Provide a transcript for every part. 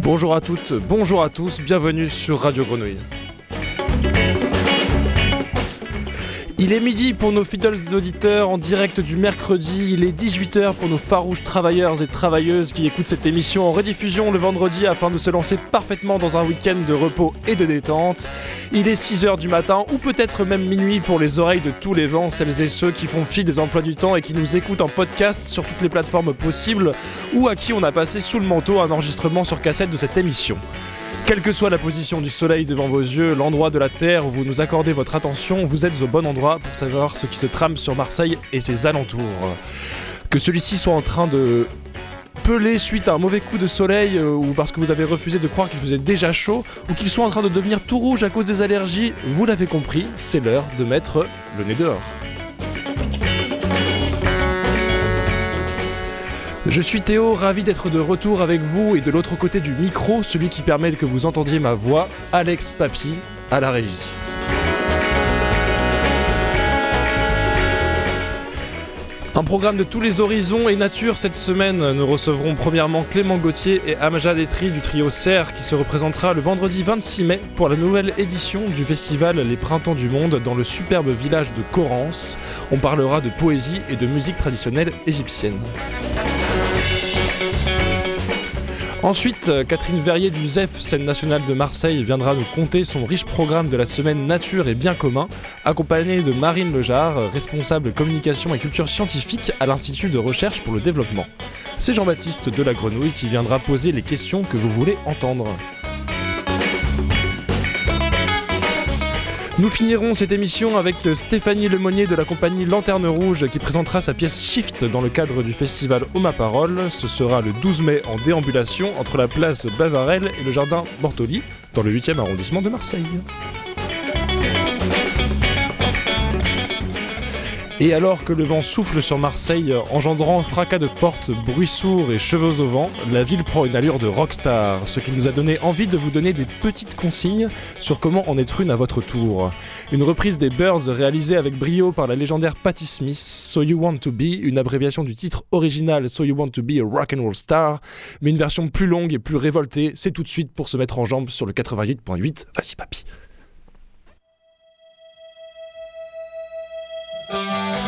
Bonjour à toutes, bonjour à tous, bienvenue sur Radio Grenouille. Il est midi pour nos fidèles auditeurs en direct du mercredi, il est 18h pour nos farouches travailleurs et travailleuses qui écoutent cette émission en rediffusion le vendredi afin de se lancer parfaitement dans un week-end de repos et de détente. Il est 6h du matin ou peut-être même minuit pour les oreilles de tous les vents, celles et ceux qui font fi des emplois du temps et qui nous écoutent en podcast sur toutes les plateformes possibles ou à qui on a passé sous le manteau un enregistrement sur cassette de cette émission. Quelle que soit la position du soleil devant vos yeux, l'endroit de la Terre où vous nous accordez votre attention, vous êtes au bon endroit pour savoir ce qui se trame sur Marseille et ses alentours. Que celui-ci soit en train de peler suite à un mauvais coup de soleil euh, ou parce que vous avez refusé de croire qu'il faisait déjà chaud ou qu'il soit en train de devenir tout rouge à cause des allergies, vous l'avez compris, c'est l'heure de mettre le nez dehors. Je suis Théo, ravi d'être de retour avec vous et de l'autre côté du micro, celui qui permet que vous entendiez ma voix, Alex Papy, à la régie. Un programme de tous les horizons et nature cette semaine. Nous recevrons premièrement Clément Gauthier et Amjad Etri du trio Serre qui se représentera le vendredi 26 mai pour la nouvelle édition du festival Les Printemps du Monde dans le superbe village de Corrance. On parlera de poésie et de musique traditionnelle égyptienne. Ensuite, euh, Catherine Verrier du ZEF, scène nationale de Marseille, viendra nous conter son riche programme de la semaine Nature et Bien commun, accompagnée de Marine Lejar, responsable communication et culture scientifique à l'Institut de recherche pour le développement. C'est Jean-Baptiste de la Grenouille qui viendra poser les questions que vous voulez entendre. Nous finirons cette émission avec Stéphanie Lemonnier de la compagnie Lanterne Rouge qui présentera sa pièce Shift dans le cadre du festival Oma Parole. Ce sera le 12 mai en déambulation entre la place Bavarelle et le jardin Bortoli dans le 8e arrondissement de Marseille. Et alors que le vent souffle sur Marseille, engendrant fracas de portes, bruits sourds et cheveux au vent, la ville prend une allure de rockstar, ce qui nous a donné envie de vous donner des petites consignes sur comment en être une à votre tour. Une reprise des Birds réalisée avec brio par la légendaire Patti Smith, So You Want to Be, une abréviation du titre original So You Want to Be a Rock and Roll Star, mais une version plus longue et plus révoltée, c'est tout de suite pour se mettre en jambe sur le 88.8. Vas-y papy. Bye.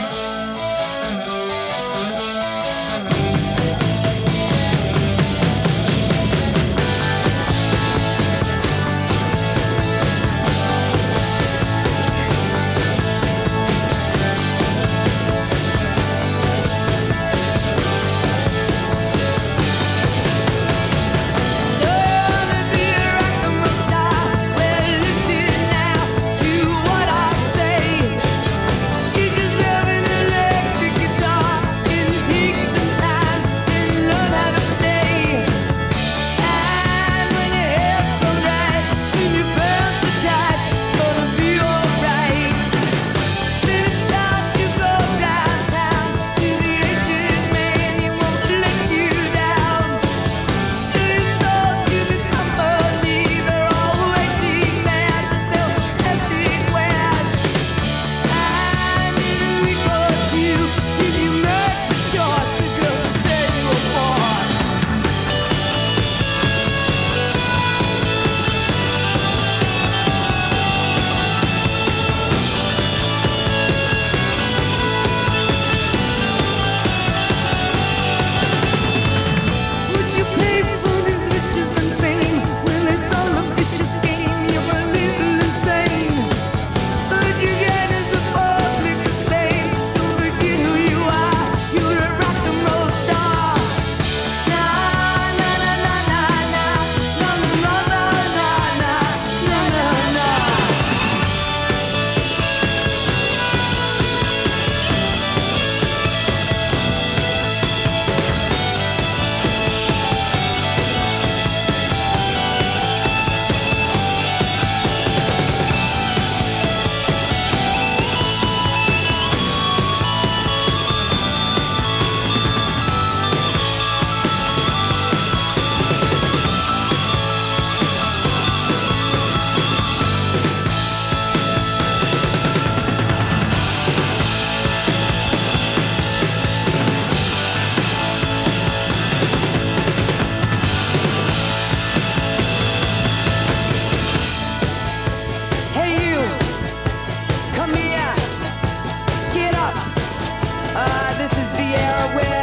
This is the air where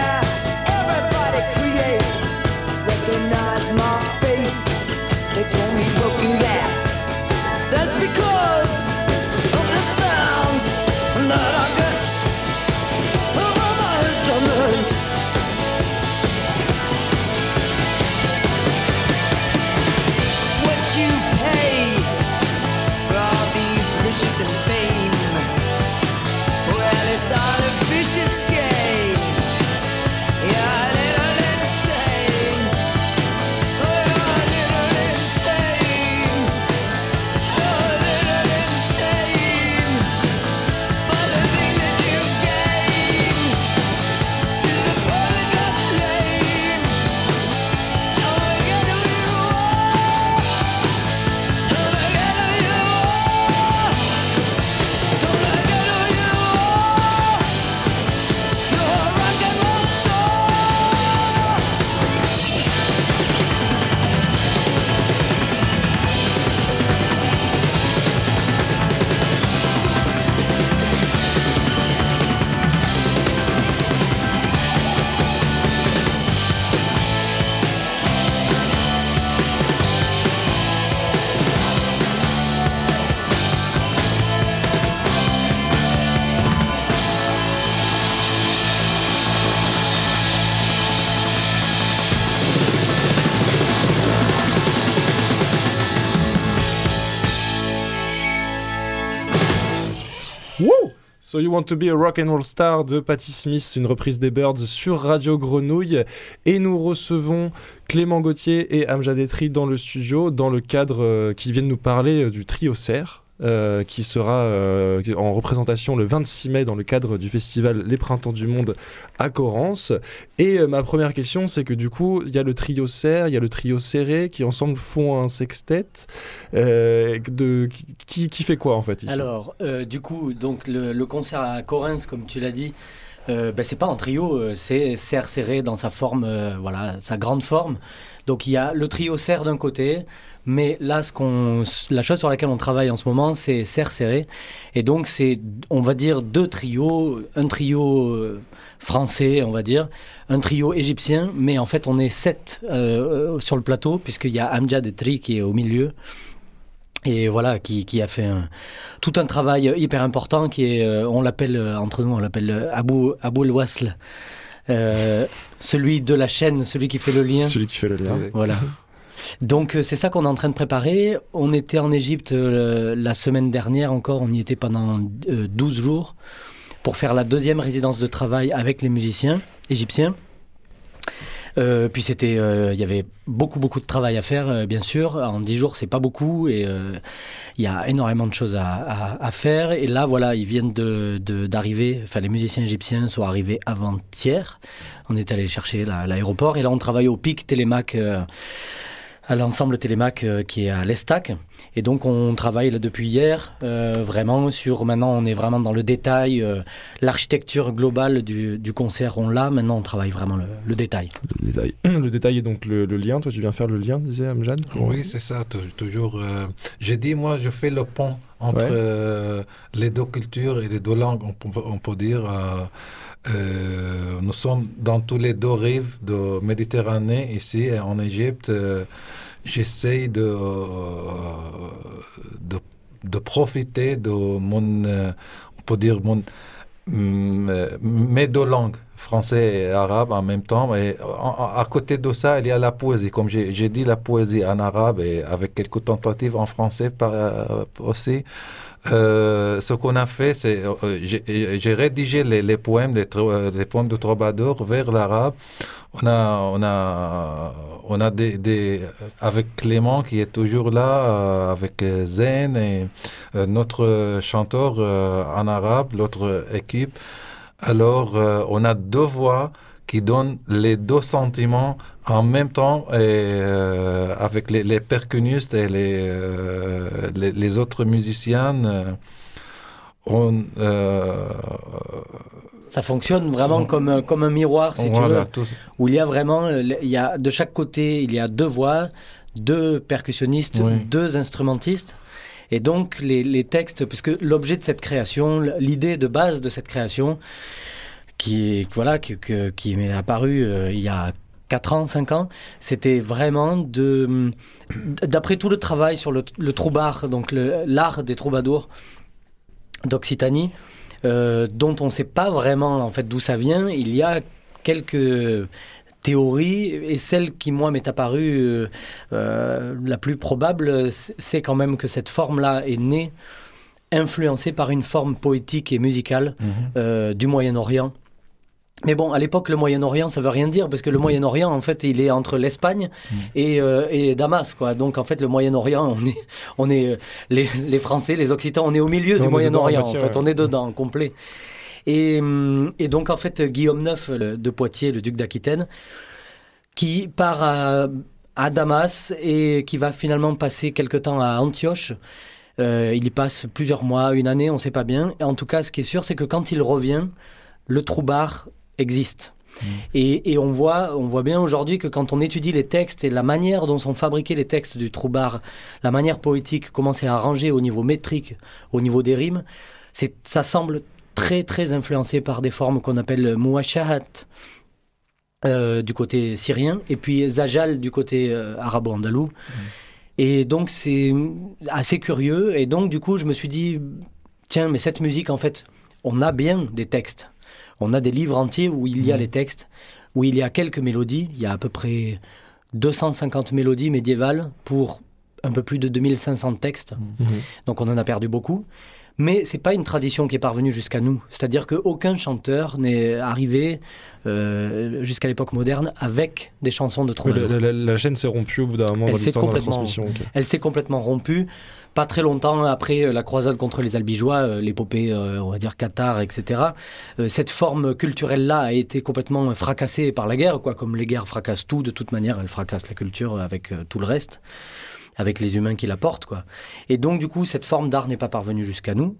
So You Want to Be a Rock and Roll Star de Patti Smith, une reprise des Birds sur Radio Grenouille. Et nous recevons Clément Gauthier et Amjad Etri dans le studio, dans le cadre euh, qui viennent nous parler euh, du trio Serre. Euh, qui sera euh, en représentation le 26 mai dans le cadre du festival Les Printemps du Monde à Corrence. Et euh, ma première question, c'est que du coup, il y a le trio serre, il y a le trio serré qui ensemble font un sextet. de, qui, fait quoi en fait ici? Alors, du coup, donc le, concert à Correns, comme tu l'as dit, euh, ben, c'est pas en trio, c'est serre serré dans sa forme, voilà, sa grande forme. Donc il y a le trio serre d'un côté, mais là, ce qu'on, la chose sur laquelle on travaille en ce moment, c'est serre serré. Et donc, c'est, on va dire, deux trios. Un trio euh, français, on va dire, un trio égyptien, mais en fait, on est sept euh, sur le plateau, puisqu'il y a Amjad et Tri qui est au milieu. Et voilà, qui, qui a fait un, tout un travail hyper important, qui est, euh, on l'appelle, entre nous, on l'appelle Abou, Abou El-Wasl. celui de la chaîne, celui qui fait le lien. Celui qui fait le lien. Voilà. Donc euh, c'est ça qu'on est en train de préparer. On était en Égypte euh, la semaine dernière encore, on y était pendant 12 euh, jours pour faire la deuxième résidence de travail avec les musiciens égyptiens. puis c'était, il y avait beaucoup beaucoup de travail à faire, bien sûr. En 10 jours, c'est pas beaucoup et il y a énormément de choses à, faire. Et là, voilà, ils viennent d'arriver. enfin, les musiciens égyptiens sont arrivés avant-hier. On est allé chercher l'aéroport et là, on travaille au pic Télémac à l'ensemble Télémac euh, qui est à l'Estac. Et donc on travaille là depuis hier euh, vraiment sur, maintenant on est vraiment dans le détail, euh, l'architecture globale du, du, concert on l'a, maintenant on travaille vraiment le, le, détail. Le détail. Le détail est donc le, le, lien, toi tu viens faire le lien, disait Amjad? Oui c'est ça, toujours. J'ai dit moi je fais le pont entre ouais. les deux cultures et les deux langues, on peut, on peut dire. Euh, nous sommes dans tous les deux rives de Méditerranée, ici en Égypte. Euh, J'essaie de, euh, de, de, profiter de mon, on peut dire, mon, mes deux langues, français et arabe en même temps. Et à côté de ça, il y a la poésie. Comme j'ai dit, la poésie en arabe et avec quelques tentatives en français par, aussi. Euh, ce qu'on a fait, c'est euh, j'ai rédigé les, poèmes, les, euh, les, poèmes de Troubadour vers l'arabe. On a, on a, on a des, avec Clément qui est toujours là, euh, avec Zen et notre chanteur en arabe, l'autre équipe. Alors, on a deux voix qui donne les deux sentiments en même temps et, euh, avec les, les, percussionnistes et les, euh, les, les, autres musiciens. Euh, on, ça fonctionne vraiment comme, comme un miroir, si voilà, tu veux, tout... où il y a vraiment, il y a, de chaque côté, il y a deux voix, deux percussionnistes, oui. deux instrumentistes. Et donc, les, textes, puisque l'objet de cette création, l'idée de base de cette création, qui, voilà, qui, m'est apparu euh, il y a 4 ans, 5 ans, c'était vraiment de, d'après tout le travail sur le, le troubard, donc l'art des troubadours d'Occitanie, euh, dont on ne sait pas vraiment en fait d'où ça vient. Il y a quelques théories et celle qui moi m'est apparue euh, euh, la plus probable, c'est quand même que cette forme-là est née influencée par une forme poétique et musicale mmh. euh, du Moyen-Orient mais bon, à l'époque, le Moyen-Orient, ça veut rien dire, parce que le Moyen-Orient, en fait, il est entre l'Espagne mm. et, euh, et, Damas, quoi. Donc, en fait, le Moyen-Orient, on est, on est les, les, Français, les Occitans, on est au milieu on du Moyen-Orient, en fait, ouais. on est dedans, complet. Et, et, donc, en fait, Guillaume IX de Poitiers, le duc d'Aquitaine, qui part à, à, Damas et qui va finalement passer quelque temps à Antioche. Euh, il y passe plusieurs mois, une année, on ne sait pas bien. En tout cas, ce qui est sûr, c'est que quand il revient, le troubard existe. Mmh. Et, et, on, voit, on voit bien aujourd'hui que quand on étudie les textes et la manière dont sont fabriqués les textes du troubard, la manière poétique, comment c'est arrangé au niveau métrique, au niveau des rimes, ça semble très très influencé par des formes qu'on appelle mouachahat euh, du côté syrien et puis zajal du côté euh, arabo-andalou. Mmh. Et donc c'est assez curieux. Et donc du coup je me suis dit, tiens, mais cette musique en fait, on a bien des textes on a des livres entiers où il y a mmh. les textes, où il y a quelques mélodies. Il y a à peu près 250 mélodies médiévales pour un peu plus de 2500 textes. Mmh. Donc on en a perdu beaucoup. Mais c'est pas une tradition qui est parvenue jusqu'à nous. C'est-à-dire qu'aucun chanteur n'est arrivé euh, jusqu'à l'époque moderne avec des chansons de troubadour. la, chaîne s'est rompue au bout d'un moment dans l'histoire de la transmission. Elle s'est complètement rompue. Pas très longtemps après la croisade contre les albigeois, euh, l'épopée, euh, on va dire, Qatar, etc., cette forme culturelle-là a été complètement fracassée par la guerre, quoi. Comme les guerres fracassent tout, de toute manière, elles fracassent la culture avec tout le reste avec les humains qui la portent. Quoi. Et donc, du coup, cette forme d'art n'est pas parvenue jusqu'à nous.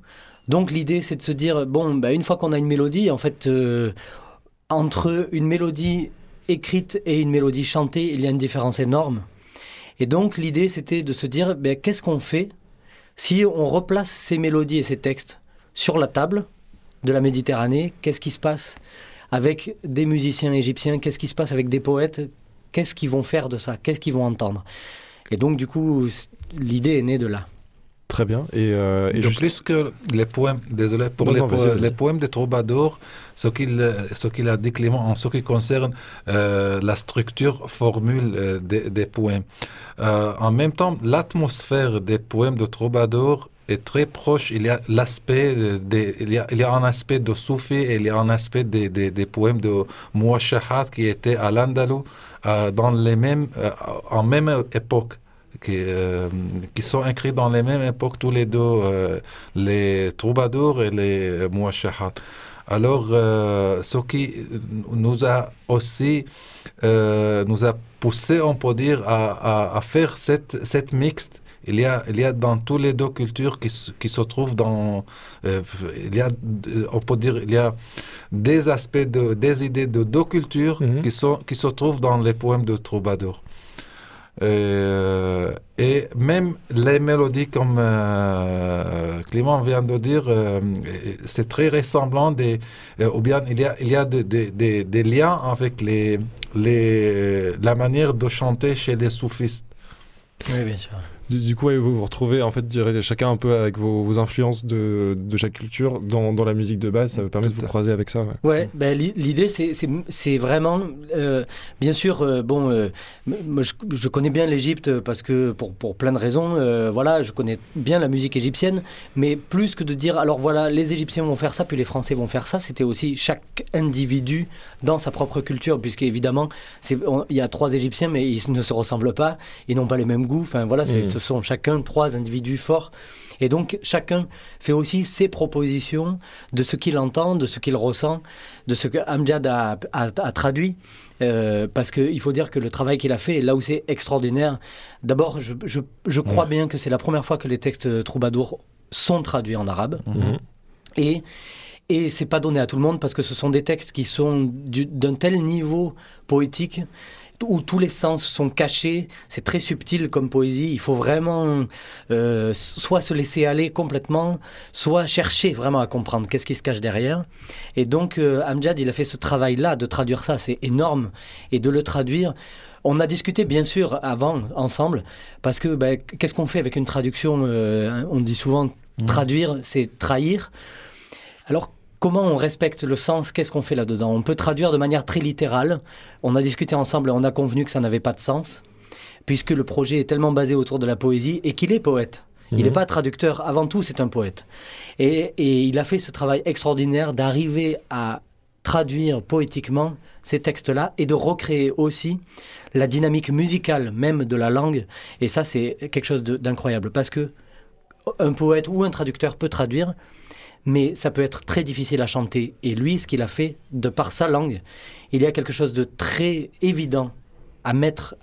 Donc, l'idée, c'est de se dire, bon, bah, une fois qu'on a une mélodie, en fait, euh, entre une mélodie écrite et une mélodie chantée, il y a une différence énorme. Et donc, l'idée, c'était de se dire, bah, qu'est-ce qu'on fait si on replace ces mélodies et ces textes sur la table de la Méditerranée? Qu'est-ce qui se passe avec des musiciens égyptiens? Qu'est-ce qui se passe avec des poètes? Qu'est-ce qu'ils vont faire de ça? Qu'est-ce qu'ils vont entendre? Et donc, du coup, l'idée est née de là. Très bien. Et, euh, de plus que les poèmes, désolé, pour les, les, poèmes de Troubadour, ce qu'il ce qu'il a dit Clément en ce qui concerne euh, la structure formule euh, des, des, poèmes. Euh, en même temps, l'atmosphère des poèmes de Troubadour est très proche. Il y a l'aspect il y a, il y a un aspect de Soufi et il y a un aspect des, des, des poèmes de Mouachahat qui étaient à l'Andalou dans les mêmes, en même époque qui, euh, qui sont écrits dans les mêmes époques, tous les deux, euh, les troubadours et les mouachahat. Alors, euh, ce qui nous a aussi nous a poussé, on peut dire, à, à, faire cette, cette mixte il y a, il y a dans tous les deux cultures qui, qui se trouvent dans, il y a, on peut dire, il y a des aspects de, des idées de deux cultures mhm. qui sont, qui se trouvent dans les poèmes de Troubadour. Euh, et même les mélodies, comme euh, Clément vient de dire, euh, c'est très ressemblant, ou bien il y a, des, liens avec la manière de chanter chez les soufistes. Oui, bien sûr. Du, coup, vous vous retrouvez, en fait, chacun un peu avec vos, influences de, de, chaque culture dans, dans, la musique de base. Ça vous permet de vous croiser avec ça. Ouais, ouais ben, l'idée, c'est vraiment, euh, bien sûr, euh, bon, euh, moi, je, connais bien l'Égypte parce que, pour, pour plein de raisons, voilà, je connais bien la musique égyptienne, mais plus que de dire, alors voilà, les Égyptiens vont faire ça, puis les Français vont faire ça, c'était aussi chaque individu dans sa propre culture, puisqu'évidemment, il y a trois Égyptiens, mais ils ne se ressemblent pas, ils n'ont pas les mêmes goûts, enfin voilà, c'est ce sont chacun trois individus forts. Et donc chacun fait aussi ses propositions de ce qu'il entend, de ce qu'il ressent, de ce que Amjad a, traduit. Euh, parce qu'il faut dire que le travail qu'il a fait, là où c'est extraordinaire, d'abord je, je, crois bien que c'est la première fois que les textes troubadours sont traduits en arabe. Mhm. Et et c'est pas donné à tout le monde parce que ce sont des textes qui sont d'un tel niveau poétique où tous les sens sont cachés. C'est très subtil comme poésie. Il faut vraiment euh, soit se laisser aller complètement, soit chercher vraiment à comprendre qu'est-ce qui se cache derrière. Et donc, euh, Amjad, il a fait ce travail-là de traduire ça. C'est énorme. Et de le traduire. On a discuté bien sûr avant, ensemble, parce que ben, qu'est-ce qu'on fait avec une traduction euh, On dit souvent mmh. traduire, c'est trahir. Alors comment on respecte le sens, qu'est-ce qu'on fait là-dedans? On peut traduire de manière très littérale. On a discuté ensemble et on a convenu que ça n'avait pas de sens, puisque le projet est tellement basé autour de la poésie et qu'il est poète. Il n'est mhm. pas traducteur, avant tout c'est un poète. Et, il a fait ce travail extraordinaire d'arriver à traduire poétiquement ces textes-là et de recréer aussi la dynamique musicale même de la langue. Et ça c'est quelque chose d'incroyable, parce que un poète ou un traducteur peut traduire, mais ça peut être très difficile à chanter. Et lui, ce qu'il a fait, de par sa langue, il y a quelque chose de très évident à, mettre,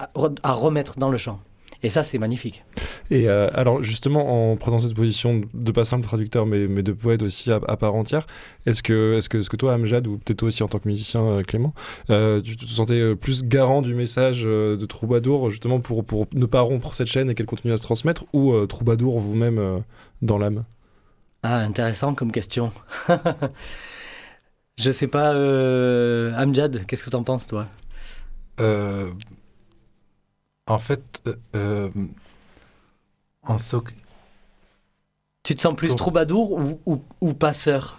à remettre dans le chant. Et ça, c'est magnifique. Et euh, alors, justement, en prenant cette position de pas simple traducteur, mais, de poète aussi à, part entière, est-ce que, est-ce que, est que toi, Amjad, ou peut-être toi aussi en tant que musicien, euh, Clément, euh, tu te sentais plus garant du message de Troubadour, justement pour, pour ne pas rompre cette chaîne et qu'elle continue à se transmettre, ou Troubadour vous-même dans l'âme? Ah, intéressant comme question. Je sais pas, euh, Amjad, qu'est-ce que tu en penses, toi? Euh, En fait, euh, en ce... Tu te sens plus troubadour ou, ou, ou passeur?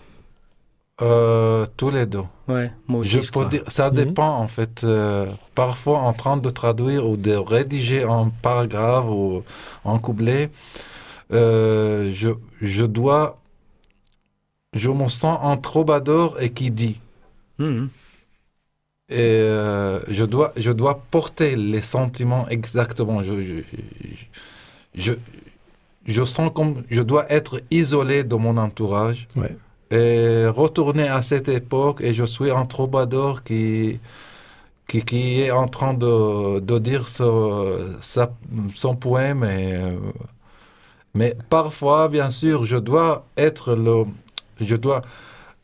Tous les deux. Ouais, moi aussi. Je, peux dire, ça mhm. dépend en fait. parfois, en train de traduire ou de rédiger un paragraphe ou un couplet, euh, je, je dois je me sens un troubadour et qui dit. Mhm. Et euh, je, dois, je dois porter les sentiments exactement. Je, je, je, je, sens comme je dois être isolé de mon entourage et retourner à cette époque et je suis un troubadour qui, qui, qui est en train de, de dire ce, son poème. Et, euh, mais parfois, bien sûr, je dois être le... Je dois...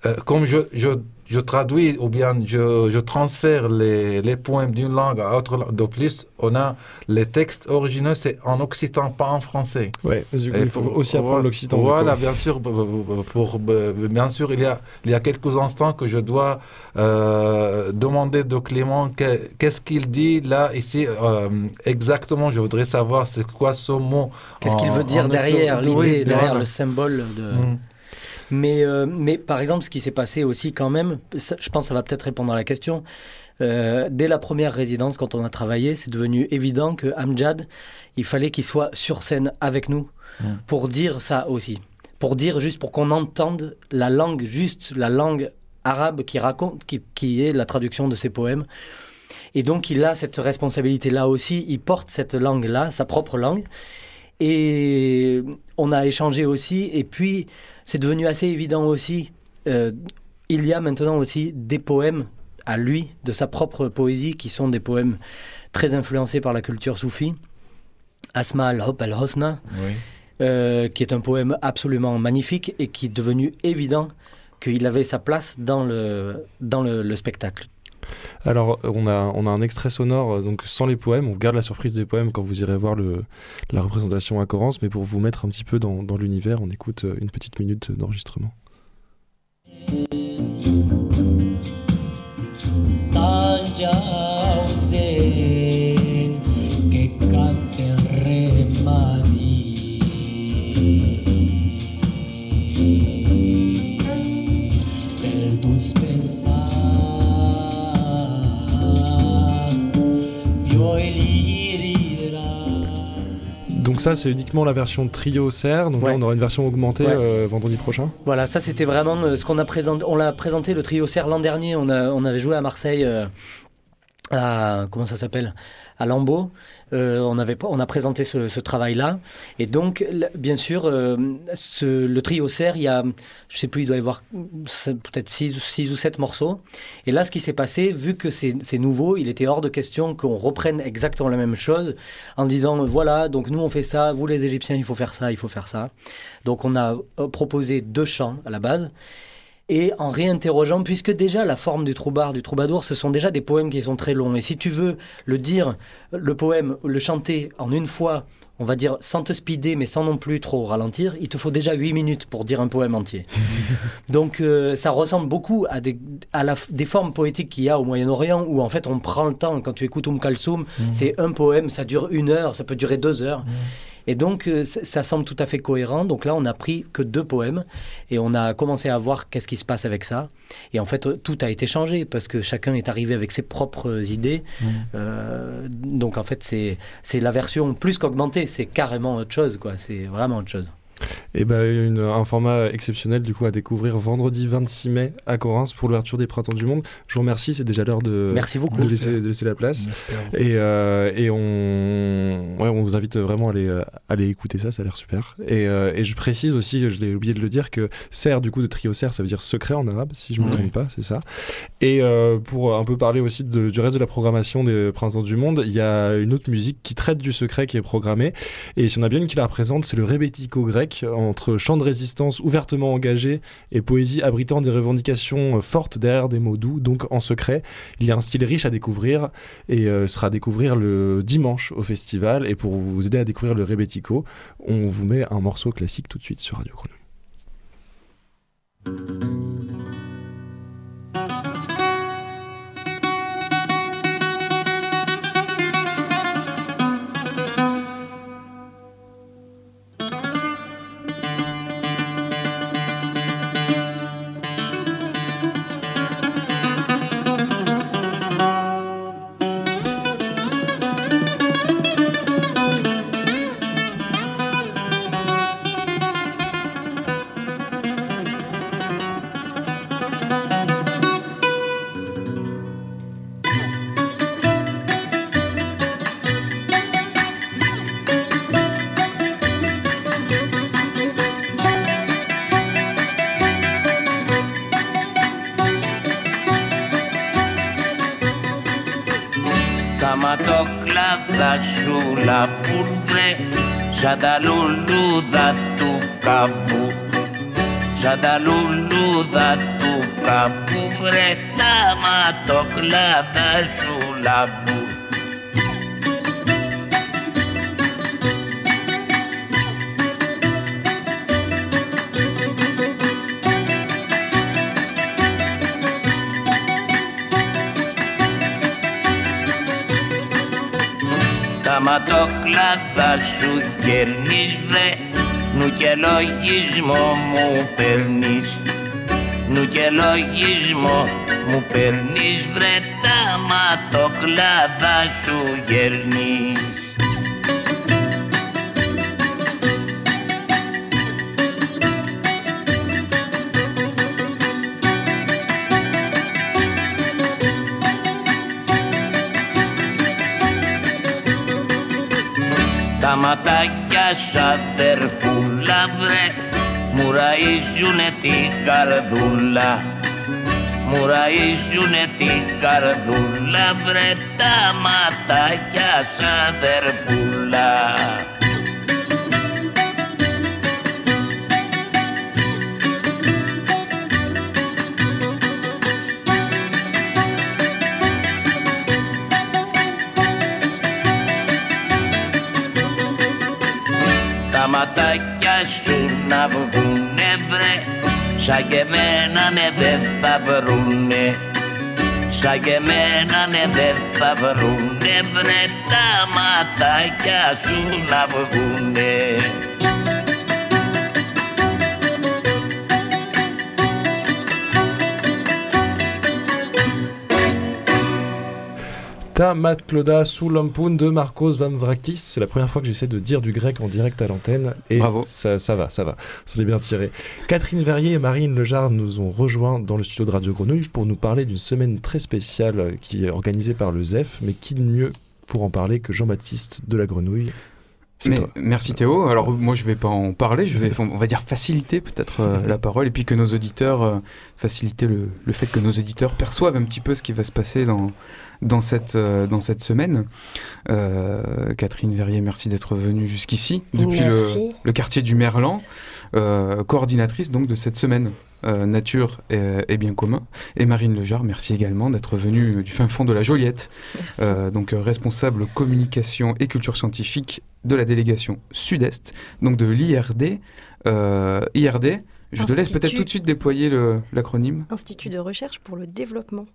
Euh, comme je, je je traduis ou bien je, je transfère les, les poèmes d'une langue à autre langue. De plus, on a les textes originaux, c'est en occitan, pas en français. Oui, il faut aussi apprendre l'occitan. Voilà, bien sûr, pour, bien sûr, il y, a, il y a quelques instants que je dois euh, demander de Clément qu'est-ce qu'il dit là, ici, euh, exactement. Je voudrais savoir c'est quoi ce mot. Qu'est-ce qu'il veut dire derrière l'idée, derrière le symbole de. Mm. Mais, euh, mais par exemple, ce qui s'est passé aussi quand même, je pense que ça va peut-être répondre à la question. Euh, dès la première résidence, quand on a travaillé, c'est devenu évident que Amjad, il fallait qu'il soit sur scène avec nous pour dire ça aussi. Pour dire juste, pour qu'on entende la langue, juste la langue arabe qui raconte, qui, qui est la traduction de ses poèmes. Et donc, il a cette responsabilité-là aussi. Il porte cette langue-là, sa propre langue. Et on a échangé aussi. Et puis, c'est devenu assez évident aussi. Euh, il y a maintenant aussi des poèmes à lui, de sa propre poésie, qui sont des poèmes très influencés par la culture soufie. Asma al-Hub al-Hosna, euh, qui est un poème absolument magnifique et qui est devenu évident qu'il avait sa place dans le, dans le spectacle. Alors, on a, un extrait sonore, euh, donc sans les poèmes. On garde la surprise des poèmes quand vous irez voir la représentation à Corrence, mais pour vous mettre un petit peu dans, dans l'univers, on écoute euh, une petite minute d'enregistrement. Donc ça, c'est uniquement la version trio serre. Donc là, on aura une version augmentée euh, vendredi prochain. Voilà, ça c'était vraiment euh, ce qu'on a présenté. On l'a présenté le trio serre l'an dernier. On, a, on avait joué à Marseille. Euh, à, comment ça s'appelle? À Lambeau. Euh, on, avait, on a présenté ce, travail-là. Et donc, bien sûr, euh, le trio serre, il y a, je sais plus, il doit y avoir peut-être 6 ou 7 morceaux. Et là, ce qui s'est passé, vu que c'est nouveau, il était hors de question qu'on reprenne exactement la même chose en disant, voilà, donc nous on fait ça, vous les Égyptiens, il faut faire ça, il faut faire ça. Donc on a euh, proposé deux chants à la base et en réinterrogeant, puisque déjà la forme du troubard, du troubadour, ce sont déjà des poèmes qui sont très longs. Et si tu veux le dire, le poème, le chanter en une fois, on va dire sans te speeder, mais sans non plus trop ralentir, il te faut déjà 8 minutes pour dire un poème entier. Donc euh, ça ressemble beaucoup à, des, à la, des formes poétiques qu'il y a au Moyen-Orient, où en fait on prend le temps, quand tu écoutes Um Kalsoum, mmh. c'est un poème, ça dure une heure, ça peut durer deux heures. Mmh. Et donc, euh, ça semble tout à fait cohérent. Donc là, on n'a pris que deux poèmes et on a commencé à voir qu'est-ce qui se passe avec ça. Et en fait, tout a été changé parce que chacun est arrivé avec ses propres idées. Mmh. Euh, donc en fait, c'est la version plus qu'augmentée. C'est carrément autre chose, quoi. C'est vraiment autre chose. Et ben un format exceptionnel du coup à découvrir vendredi 26 mai à Corinthe pour l'ouverture des Printemps du Monde. Je vous remercie, c'est déjà l'heure de, Merci beaucoup. De, laisser, de laisser la place. Et, euh, et on, ouais, on vous invite vraiment à aller, à aller écouter ça, ça a l'air super. Et, euh, et, je précise aussi, je l'ai oublié de le dire, que serre du coup de trio serre, ça veut dire secret en arabe, si je ne me trompe pas, c'est ça. Et euh, pour un peu parler aussi de, du reste de la programmation des Printemps du Monde, il y a une autre musique qui traite du secret qui est programmée. Et si on a bien une qui la représente, c'est le rebetiko grec entre chant de résistance ouvertement engagé et poésie abritant des revendications euh, fortes derrière des mots doux, donc en secret. Il y a un style riche à découvrir et euh, sera à découvrir le dimanche au festival. Et pour vous aider à découvrir le Rebetico, on vous met un morceau classique tout de suite sur Radio Chrono. cada luz. Μου ραΐζουνε την καρδούλα βρε τα ματάκια σου αδερφούλα Σαν και εμένα ναι δεν θα βρουνε Σαν και εμένα ναι δεν θα βρουνε βρε Τα ματάκια σου να βγουνε Ta Mat Clauda sous l'ampoun de Marcos Vamvrakis. C'est la première fois que j'essaie de dire du grec en direct à l'antenne. Et Bravo. Ça, ça va, ça va. Ça l'est bien tiré. Catherine Verrier et Marine Lejar nous ont rejoints dans le studio de Radio Grenouille pour nous parler d'une semaine très spéciale qui est organisée par le ZEF. Mais qui de mieux pour en parler que Jean-Baptiste de la Grenouille? Mais, merci Théo. Alors moi je vais pas en parler, je vais on va dire faciliter peut-être euh, la parole et puis que nos auditeurs euh, faciliter le, le, fait que nos auditeurs perçoivent un petit peu ce qui va se passer dans dans cette, euh, dans cette semaine. Euh, Catherine Verrier, merci d'être venue jusqu'ici, depuis le, le, quartier du Merlan, euh, coordinatrice donc de cette semaine. nature et, bien commun. Et Marine Lejar, merci également d'être venue du fin fond de la Joliette, donc responsable communication et culture scientifique de la délégation Sud-Est, donc de l'IRD. IRD, je te laisse peut-être tout de suite déployer l'acronyme. Institut de recherche pour le développement.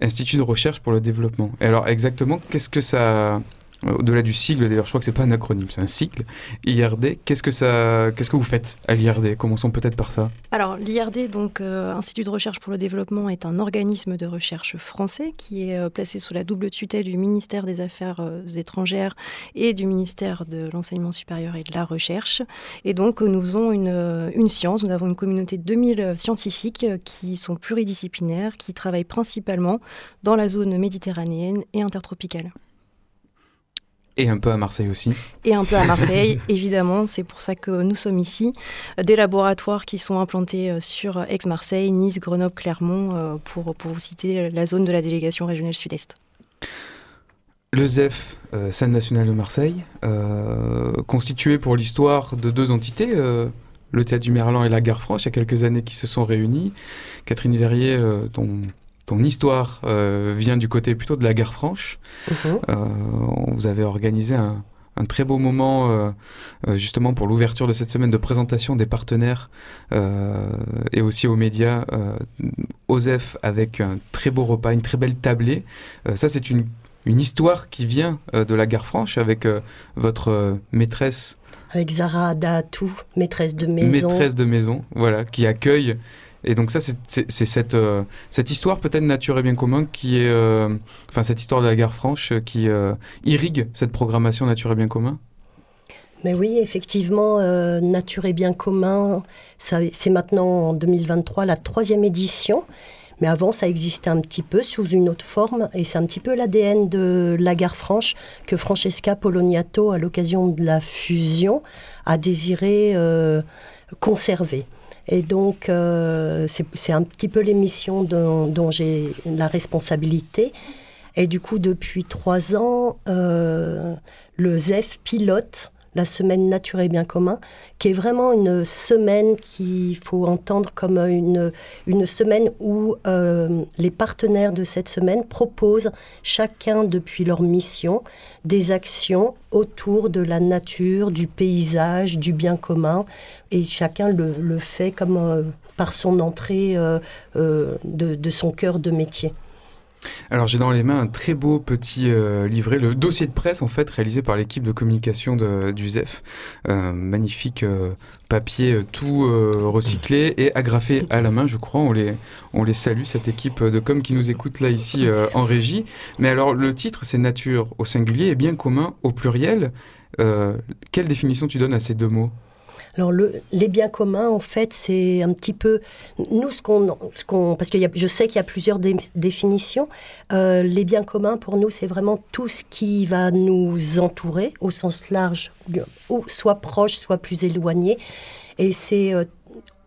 Institut de recherche pour le développement. Et alors exactement, qu'est-ce que ça au-delà du sigle, d'ailleurs, je crois que c'est pas un acronyme, c'est un cycle. IRD, qu'est-ce que ça, qu'est-ce que vous faites à l'IRD Commençons peut-être par ça. Alors l'IRD, donc euh, Institut de recherche pour le développement, est un organisme de recherche français qui est euh, placé sous la double tutelle du ministère des Affaires étrangères et du ministère de l'enseignement supérieur et de la recherche. Et donc nous faisons une, une science. Nous avons une communauté de 2000 scientifiques qui sont pluridisciplinaires, qui travaillent principalement dans la zone méditerranéenne et intertropicale. Et un peu à Marseille aussi. Et un peu à Marseille, évidemment. C'est pour ça que nous sommes ici. Des laboratoires qui sont implantés euh, sur Aix-Marseille, Nice, Grenoble, Clermont, euh, pour, pour vous citer la zone de la délégation régionale sud-est. Le ZEF, euh, scène nationale de Marseille, constitué pour l'histoire de deux entités, le Théâtre du Merlan et la Gare Franche, il y a quelques années qui se sont réunis. Catherine Verrier, dont ton histoire euh, vient du côté plutôt de la gare franche. Mhm. Euh, vous avez organisé un, très beau moment euh, justement pour l'ouverture de cette semaine de présentation des partenaires et aussi aux médias. OSEF avec un très beau repas, une très belle tablée. ça, c'est une, une, histoire qui vient de la gare franche avec votre maîtresse. Avec Zara Adatou, maîtresse de maison. Maîtresse de maison, voilà, qui accueille et donc ça, c'est cette, euh, cette histoire peut-être nature et bien commun qui est, euh, enfin cette histoire de la gare franche qui euh, irrigue cette programmation nature et bien commun. Mais oui, effectivement, nature et bien commun, c'est maintenant en 2023 la troisième édition. Mais avant, ça existait un petit peu sous une autre forme, et c'est un petit peu l'ADN de la gare franche que Francesca Poloniato, à l'occasion de la fusion, a désiré conserver. Et donc, euh, c'est un petit peu l'émission dont, j'ai la responsabilité. Et du coup, depuis trois ans, le ZEF pilote la semaine Nature et Bien commun, qui est vraiment une semaine qu'il faut entendre comme une, semaine où euh, les partenaires de cette semaine proposent chacun depuis leur mission des actions autour de la nature, du paysage, du bien commun, et chacun le, fait comme euh, par son entrée euh, de son cœur de métier. Alors j'ai dans les mains un très beau petit euh, livret, le dossier de presse en fait réalisé par l'équipe de communication de, du ZEF. magnifique euh, papier euh, tout recyclé et agrafé à la main, je crois. On les, on les salue, cette équipe de com qui nous écoute là ici en régie. Mais alors le titre c'est Nature au singulier et bien commun au pluriel. quelle définition tu donnes à ces deux mots? Alors les biens communs, en fait, c'est un petit peu nous ce qu'on, parce que je sais qu'il y a plusieurs définitions. Euh, les biens communs pour nous, c'est vraiment tout ce qui va nous entourer au sens large, soit proche, soit plus éloigné, et c'est euh,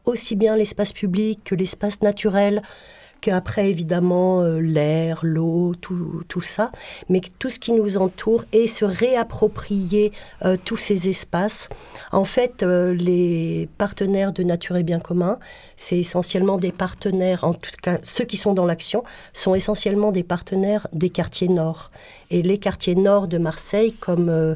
aussi bien l'espace public que l'espace naturel, après évidemment euh, l'air, l'eau, tout, tout, ça, mais tout ce qui nous entoure et se réapproprier euh, tous ces espaces. En fait, euh, les partenaires de Nature et Bien commun, c'est essentiellement des partenaires, en tout cas ceux qui sont dans l'action, sont essentiellement des partenaires des quartiers nord. Et les quartiers nord de Marseille, comme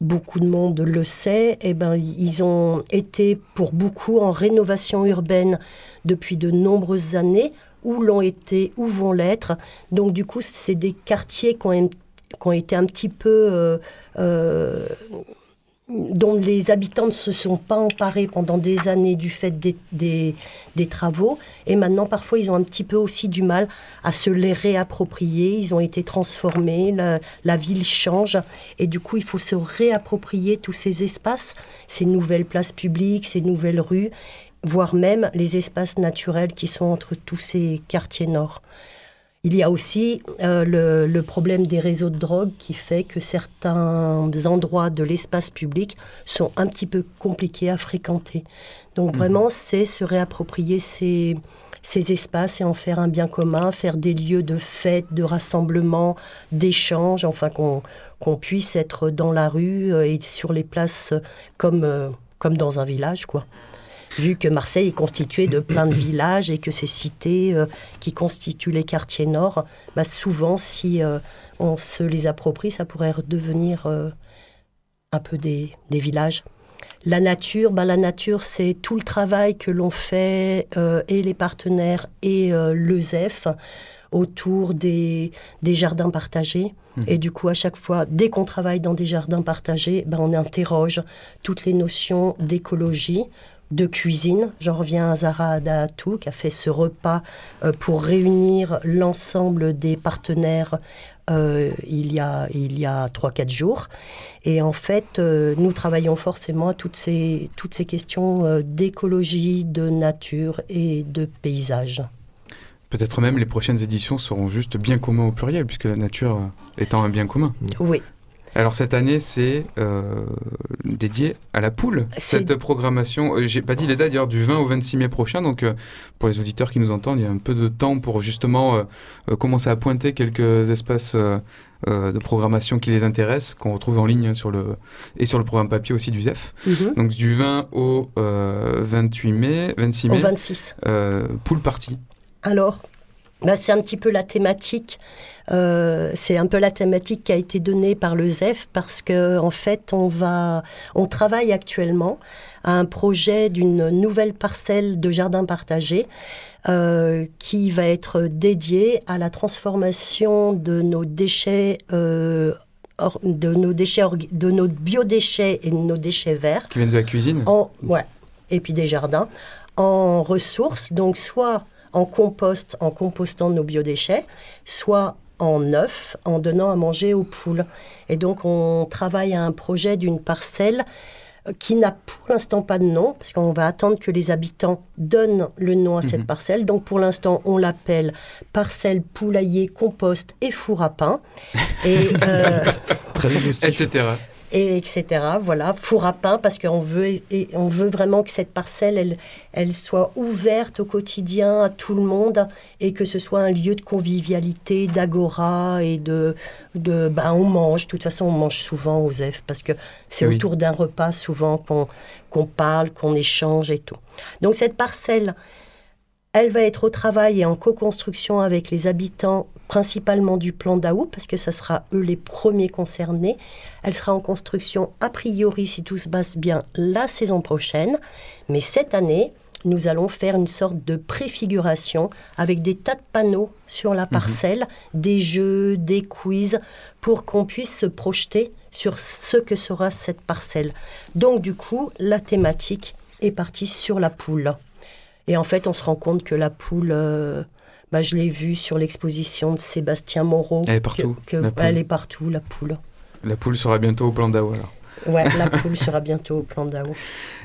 beaucoup de monde le sait, eh ben, ils ont été pour beaucoup en rénovation urbaine depuis de nombreuses années, ou l'ont été, ou vont l'être. Donc du coup, c'est des quartiers qui ont, qui ont, été un petit peu euh, euh, dont les habitants ne se sont pas emparés pendant des années du fait des, travaux. Et maintenant, parfois, ils ont un petit peu aussi du mal à se les réapproprier. Ils ont été transformés, la, ville change. Et du coup, il faut se réapproprier tous ces espaces, ces nouvelles places publiques, ces nouvelles rues, voire même les espaces naturels qui sont entre tous ces quartiers nord. Il y a aussi euh, le, problème des réseaux de drogue qui fait que certains endroits de l'espace public sont un petit peu compliqués à fréquenter. Donc mhm. vraiment, c'est se réapproprier ces, ces espaces et en faire un bien commun, faire des lieux de fête, de rassemblement, d'échange, enfin qu'on puisse être dans la rue euh, et sur les places comme, euh, comme dans un village, quoi vu que Marseille est constituée de plein de villages et que ces cités euh, qui constituent les quartiers nord, bah souvent, si euh, on se les approprie, ça pourrait redevenir euh, un peu des, des, villages. La nature, bah la nature, c'est tout le travail que l'on fait et les partenaires et le ZEF autour des, des jardins partagés. Mmh. Et du coup, à chaque fois, dès qu'on travaille dans des jardins partagés, ben, on interroge toutes les notions d'écologie, de cuisine. J'en reviens à Zara Adatou qui a fait ce repas euh, pour réunir l'ensemble des partenaires euh, il y a il y a 3-4 jours. Et en fait, euh, nous travaillons forcément à toutes ces, toutes ces questions d'écologie, de nature et de paysage. Peut-être même les prochaines éditions seront juste bien communs au pluriel, puisque la nature étant un bien commun. Oui, alors cette année, c'est euh, dédié à la poule, cette programmation. Euh, j'ai pas dit les dates d'ailleurs du 20 au 26 mai prochain, donc euh, pour les auditeurs qui nous entendent, il y a un peu de temps pour justement commencer à pointer quelques espaces de programmation qui les intéressent, qu'on retrouve en ligne sur le et sur le programme papier aussi du ZEF. Mhm. Donc du 20 au 28 mai, 26 mai. Au 26. poule partie. Alors, bah, c'est un petit peu la thématique. Euh, c'est un peu la thématique qui a été donnée par le ZEF parce que en fait, on va, on travaille actuellement à un projet d'une nouvelle parcelle de jardin partagé euh, qui va être dédiée à la transformation de nos déchets. Euh, de nos déchets, de nos biodéchets et de nos déchets verts. Qui viennent de la cuisine? En, Ouais, et puis des jardins, en ressources, donc soit en compost, en compostant nos biodéchets, soit en œuf, en donnant à manger aux poules. Et donc, on travaille à un projet d'une parcelle euh, qui n'a pour l'instant pas de nom, parce qu'on va attendre que les habitants donnent le nom à cette mhm. parcelle. Donc pour l'instant, on l'appelle parcelle poulailler, compost et four à pain. et, euh, Très etc. et etc. Voilà, four à pain, parce qu'on veut, et on veut vraiment que cette parcelle, elle, elle soit ouverte au quotidien à tout le monde et que ce soit un lieu de convivialité, d'agora et de, de ben, on mange. De toute façon, on mange souvent aux F parce que c'est autour d'un repas souvent qu'on qu'on parle, qu'on échange et tout. Donc cette parcelle, elle va être au travail et en co-construction avec les habitants, principalement du plan d'Aou, parce que ce sera eux les premiers concernés. Elle sera en construction, a priori, si tout se passe bien, la saison prochaine. Mais cette année, nous allons faire une sorte de préfiguration avec des tas de panneaux sur la mhm. parcelle, des jeux, des quiz, pour qu'on puisse se projeter sur ce que sera cette parcelle. Donc du coup, la thématique est partie sur la poule. Et en fait, on se rend compte que la poule, euh, bah, je l'ai vue sur l'exposition de Sébastien Moreau. Elle est partout. elle est partout, la poule. La poule sera bientôt au plan d'Ao alors. Ouais, la poule sera bientôt au plan d'Ao.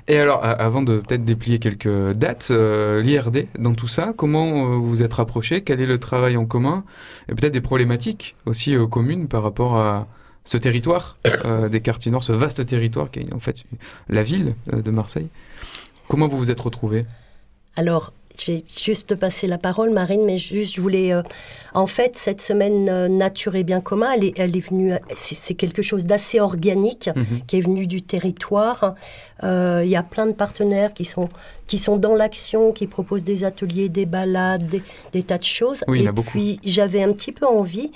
Et alors, avant de peut-être déplier quelques dates, euh, l'IRD dans tout ça, comment euh, vous vous êtes rapprochés? Quel est le travail en commun? Et peut-être des problématiques aussi communes par rapport à ce territoire des quartiers nord, ce vaste territoire qui est en fait la ville de Marseille. Comment vous vous êtes retrouvés? Alors, je vais juste passer la parole, Marine, mais juste, je voulais. Euh, en fait, cette semaine euh, Nature et Bien commun, elle est, elle est venue. C'est quelque chose d'assez organique mhm. qui est venu du territoire. Euh, il y a plein de partenaires qui sont, qui sont dans l'action, qui proposent des ateliers, des balades, des, tas de choses. Oui, et puis, j'avais un petit peu envie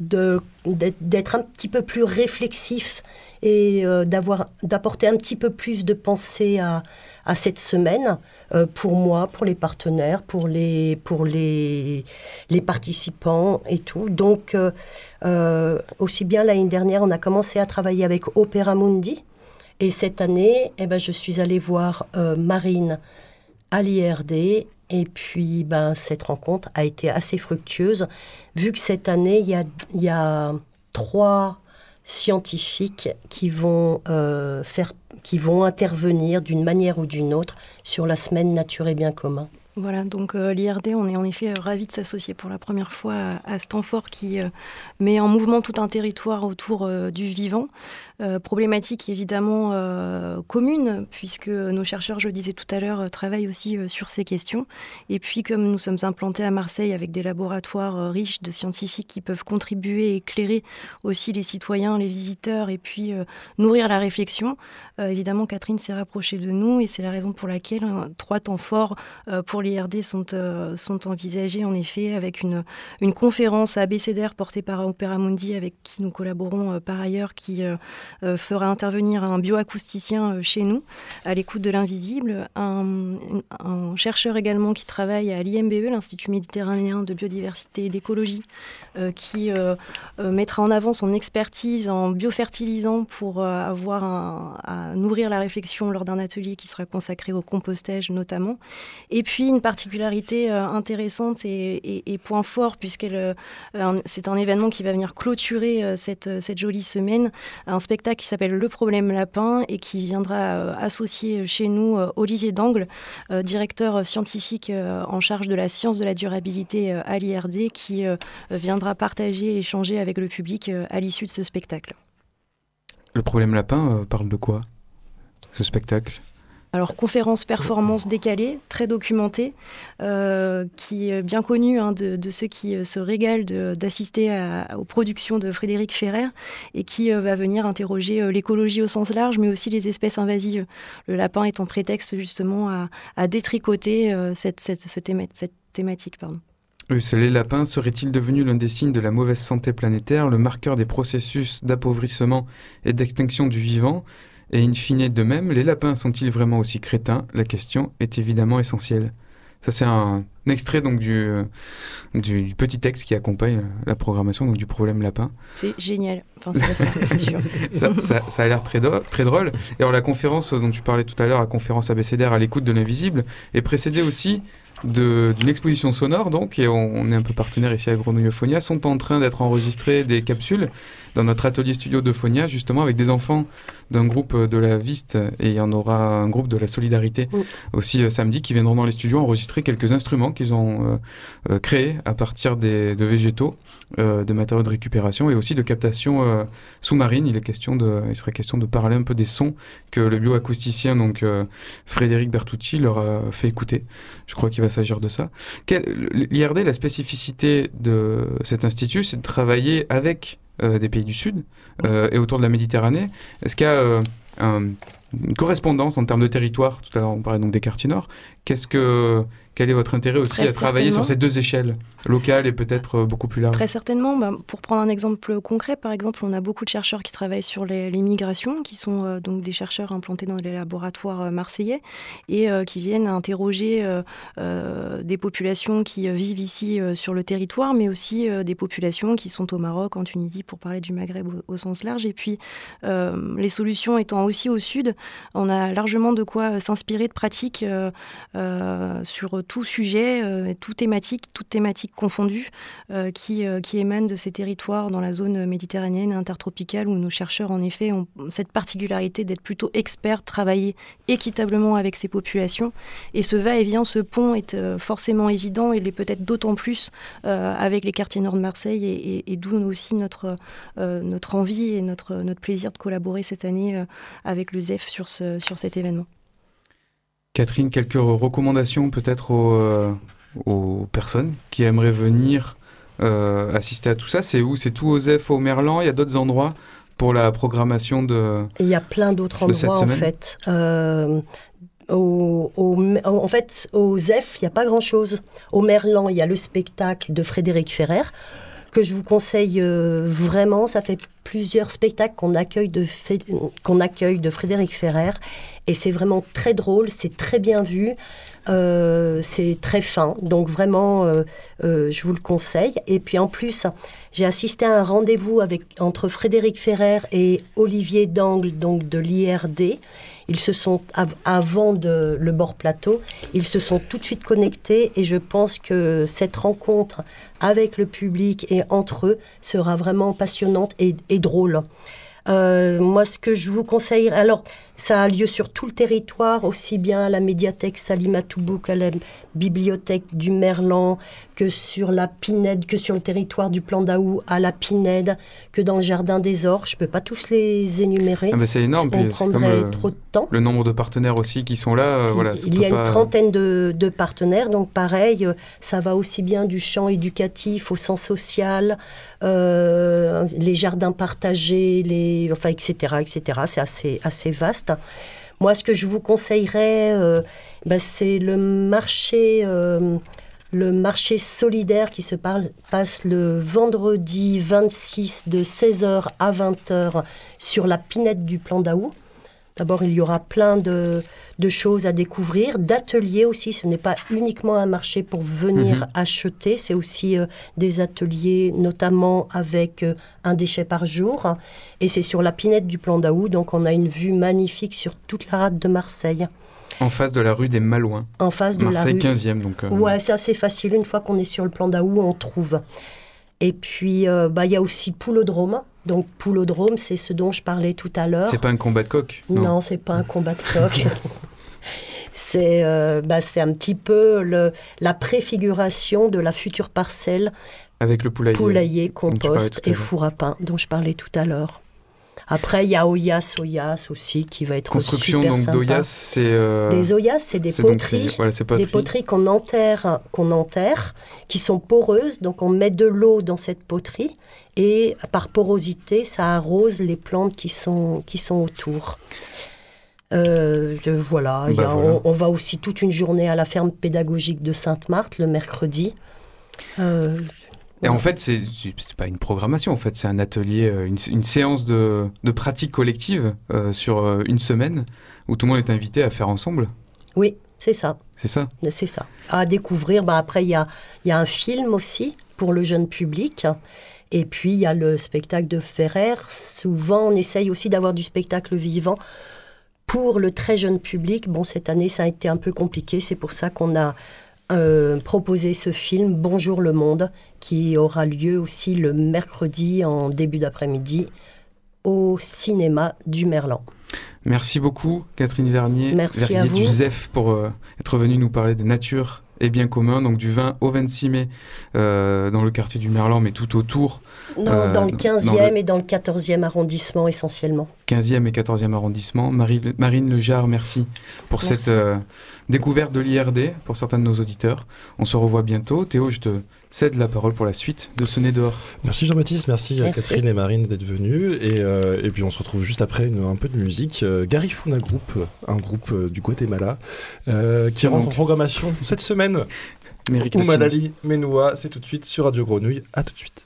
d'être un petit peu plus réflexif et d'avoir d'apporter un petit peu plus de pensée à, à cette semaine euh, pour moi, pour les partenaires, pour les, pour les, les participants et tout. Donc, euh, euh, aussi bien l'année dernière, on a commencé à travailler avec Opera Mundi. Et cette année, eh ben, je suis allée voir Marine à l'IRD. Et puis, ben, cette rencontre a été assez fructueuse, vu que cette année, il y a, y a trois scientifiques qui vont faire qui vont intervenir d'une manière ou d'une autre sur la semaine Nature et Bien commun. Voilà, donc euh, l'IRD, on est en effet euh, ravis de s'associer pour la première fois à, à Stanford qui euh, met en mouvement tout un territoire autour du vivant. Problématique évidemment commune, puisque nos chercheurs, je le disais tout à l'heure, travaillent aussi sur ces questions. Et puis, comme nous sommes implantés à Marseille avec des laboratoires riches de scientifiques qui peuvent contribuer et éclairer aussi les citoyens, les visiteurs, et puis nourrir la réflexion, évidemment, Catherine s'est rapprochée de nous, et c'est la raison pour laquelle trois temps forts pour l'IRD sont, sont envisagés, en effet, avec une, une conférence abécédaire portée par Opera Mundi, avec qui nous collaborons par ailleurs, qui euh, fera intervenir un bioacousticien euh, chez nous, à l'écoute de l'invisible, un, chercheur également qui travaille à l'IMBE, l'Institut méditerranéen de biodiversité et d'écologie, euh, qui mettra en avant son expertise en biofertilisant pour avoir à nourrir la réflexion lors d'un atelier qui sera consacré au compostage notamment. Et puis une particularité intéressante et, point fort, puisqu'elle c'est un événement qui va venir clôturer cette, cette jolie semaine, un spectacle qui s'appelle Le problème lapin et qui viendra euh, associer chez nous euh, Olivier Dangle, euh, directeur scientifique en charge de la science de la durabilité à l'IRD, qui viendra partager et échanger avec le public à l'issue de ce spectacle. Le problème lapin parle de quoi ce spectacle? Alors, conférence performance décalée, très documentée, euh, qui est bien connue hein, de, ceux qui euh, se régalent d'assister aux productions de Frédéric Ferrer et qui euh, va venir interroger l'écologie au sens large, mais aussi les espèces invasives. Le lapin est en prétexte justement à, détricoter cette, cette, thématique. Pardon. les lapins serait-il devenu l'un des signes de la mauvaise santé planétaire, le marqueur des processus d'appauvrissement et d'extinction du vivant? Et in fine, de même, les lapins sont-ils vraiment aussi crétins? La question est évidemment essentielle. Ça, c'est un extrait donc du, euh, du, petit texte qui accompagne la programmation donc du problème lapin. C'est génial. Enfin, c'est sûr. ça, ça, a l'air très, très drôle. Et alors, la conférence dont tu parlais tout à l'heure, la conférence abécédaire à l'écoute de l'invisible, est précédée aussi d'une exposition sonore, donc, et on, est un peu partenaire ici à Grenouille sont en train d'être enregistrées des capsules dans notre atelier studio de Phonia, justement avec des enfants d'un groupe de la Viste et il y en aura un groupe de la Solidarité aussi euh, samedi qui viendront dans les studios enregistrer quelques instruments qu'ils ont euh, euh, créés à partir des, de végétaux, de matériaux de récupération et aussi de captation sous-marine. Il est question de, il serait question de parler un peu des sons que le bioacousticien donc Frédéric Bertucci leur a fait écouter. Je crois qu'il va s'agir de ça. L'IRD, la spécificité de cet institut, c'est de travailler avec euh, des pays du Sud euh, et autour de la Méditerranée. Est-ce qu'il y a euh, une correspondance en termes de territoire? Tout à l'heure, on parlait donc des quartiers nord. Qu'est-ce que quel est votre intérêt aussi à travailler sur ces deux échelles, locales et peut-être euh, beaucoup plus larges? Très certainement. Bah, pour prendre un exemple concret, par exemple, on a beaucoup de chercheurs qui travaillent sur les, migrations, qui sont euh, donc des chercheurs implantés dans les laboratoires euh, marseillais et qui viennent interroger des populations qui vivent ici sur le territoire, mais aussi des populations qui sont au Maroc, en Tunisie, pour parler du Maghreb au, sens large. Et puis, les solutions étant aussi au sud, on a largement de quoi s'inspirer de pratiques sur tout sujet, euh, tout thématique, toute thématique confondue, euh, qui, euh, qui émane de ces territoires dans la zone méditerranéenne intertropicale où nos chercheurs, en effet, ont cette particularité d'être plutôt experts, travailler équitablement avec ces populations. Et ce va-et-vient, ce pont est forcément évident et l'est peut-être d'autant plus avec les quartiers nord de Marseille et, d'où aussi notre, envie et notre, plaisir de collaborer cette année avec le ZEF sur, sur cet événement. Catherine, quelques recommandations peut-être aux, euh, personnes qui aimeraient venir euh, assister à tout ça? C'est où? C'est tout aux F au Merlan? Il y a d'autres endroits pour la programmation de Il y a plein d'autres endroits en fait. Euh, au, en fait, au ZEF, il n'y a pas grand-chose. Au Merlan, il y a le spectacle de Frédéric Ferrer que je vous conseille vraiment. Ça fait plusieurs spectacles qu'on accueille de, accueille de Frédéric Ferrer. Et c'est vraiment très drôle, c'est très bien vu, euh, c'est très fin. Donc vraiment, euh, euh, je vous le conseille. Et puis en plus, j'ai assisté à un rendez-vous entre Frédéric Ferrer et Olivier Dangle, donc de l'IRD. Ils se sont, avant le bord plateau, ils se sont tout de suite connectés et je pense que cette rencontre avec le public et entre eux sera vraiment passionnante et, et drôle. Euh, moi, ce que je vous conseille, alors ça a lieu sur tout le territoire, aussi bien à la médiathèque Salimatoubouk qu'à la bibliothèque du Merlan, que sur la Pinède, que sur le territoire du Plan d'Aou à la Pinède, que dans le Jardin des Ors. Je ne peux pas tous les énumérer. Ah c'est énorme, on prendrait euh, trop de temps. Le nombre de partenaires aussi qui sont là, euh, voilà. Il y a une trentaine de, de, partenaires, donc pareil, ça va aussi bien du champ éducatif au sens social, les jardins partagés, les, enfin, etc., etc. C'est assez, assez vaste. Moi, ce que je vous conseillerais, euh, bah, c'est le marché, euh, le marché solidaire qui se passe le vendredi 26 de 16h à 20h sur la pinette du plan d'Aou. D'abord, il y aura plein de, choses à découvrir, d'ateliers aussi. Ce n'est pas uniquement un marché pour venir mhm. acheter, c'est aussi euh, des ateliers, notamment avec euh, un déchet par jour. Et c'est sur la pinette du plan d'Aou, donc on a une vue magnifique sur toute la rade de Marseille. En face de la rue des Malouins. En face de la rue. 15e, donc. Euh, ouais, c'est assez facile. Une fois qu'on est sur le plan d'Aou, on trouve. Et puis, bah, il y a aussi Poulodrome donc poulodrome, c'est ce dont je parlais tout à l'heure. C'est pas un combat de coq Non, c'est pas un combat de coq. c'est euh, bah, un petit peu le, la préfiguration de la future parcelle. Avec le poulailler. Poulailler, compost et four à pain dont je parlais tout à l'heure. Après, il y a Oyas Oyas aussi qui va être Construction super donc d'Oyas, c'est euh, des Oyas, c'est des poteries, des poteries qu'on enterre, qu'on enterre, qui sont poreuses. Donc on met de l'eau dans cette poterie et par porosité, ça arrose les plantes qui sont qui sont autour. Euh, voilà, bah, On, on, va aussi toute une journée à la ferme pédagogique de Sainte-Marthe le mercredi. Euh, et en fait, c'est pas une programmation, en fait, c'est un atelier, euh, une, séance de, de, pratique collective euh, sur euh, une semaine où tout le monde est invité à faire ensemble. Oui, c'est ça. C'est ça C'est ça. À découvrir. Bah, après, il y a, y a un film aussi pour le jeune public. Et puis, il y a le spectacle de Ferrer. Souvent, on essaye aussi d'avoir du spectacle vivant pour le très jeune public. Bon, cette année, ça a été un peu compliqué. C'est pour ça qu'on a proposer ce film Bonjour le monde, qui aura lieu aussi le mercredi en début d'après-midi au cinéma du Merlan. Merci beaucoup Catherine Vernier, Merci à du ZEF pour être venue nous parler de nature et bien commun, donc du 20 au 26 mai euh, dans le quartier du Merlan, mais tout autour. Non, euh, dans le 15e et dans le 14e arrondissement essentiellement. 15e et 14e arrondissement. Marie, Marine Lejar, merci pour cette euh, découverte de l'IRD pour certains de nos auditeurs. On se revoit bientôt. Théo, je te cède la parole pour la suite de ce nez dehors. Merci Jean-Baptiste, merci, à Catherine et Marine d'être venues. Et, euh, et, puis on se retrouve juste après un peu de musique. Euh, Garifuna Group, un groupe euh, du Guatemala, qui rentre en programmation cette semaine. Ou Malali Menoua, c'est tout de suite sur Radio Grenouille. À tout de suite.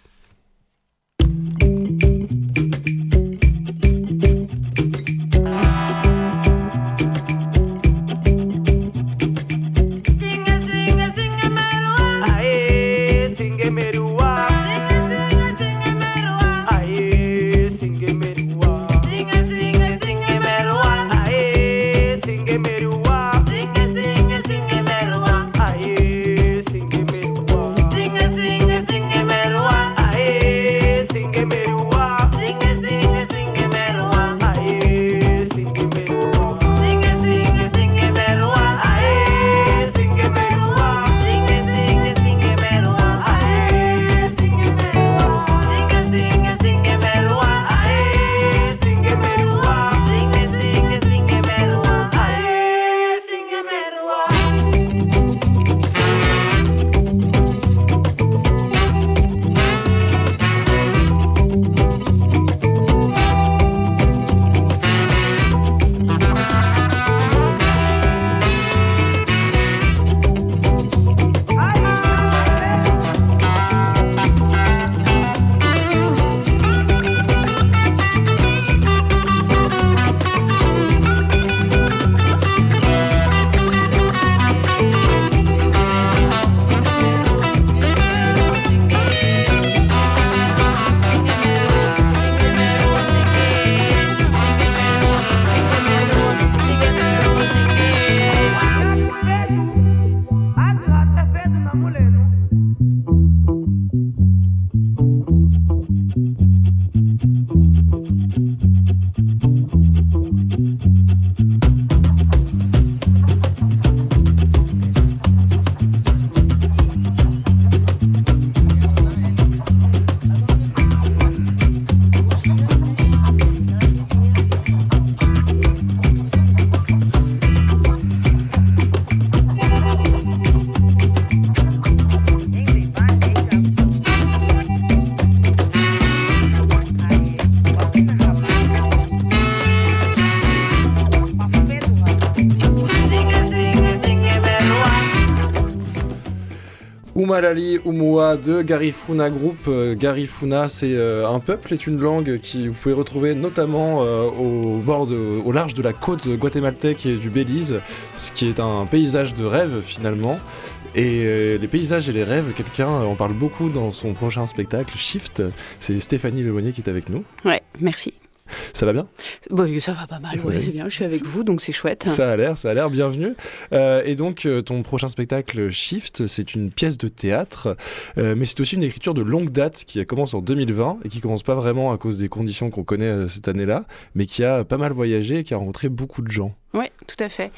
Malali Umua de Garifuna Group. Euh, Garifuna, c'est euh, un peuple, est une langue qui vous pouvez retrouver notamment euh, au bord, au large de la côte guatémaltèque et du Belize, ce qui est un paysage de rêve finalement. Et les paysages et les rêves, quelqu'un en parle beaucoup dans son prochain spectacle, Shift. C'est Stéphanie Lemonnier qui est avec nous. Ouais, merci. Ça va bien? Ça va pas mal, ouais, c'est bien. Je suis avec vous, donc c'est chouette. Ça a l'air, ça a l'air. Bienvenue. Euh, et donc, euh, ton prochain spectacle Shift, c'est une pièce de théâtre, euh, mais c'est aussi une écriture de longue date qui commence en 2020 et qui commence pas vraiment à cause des conditions qu'on connaît cette année-là, mais qui a pas mal voyagé et qui a rencontré beaucoup de gens. Oui, tout à fait.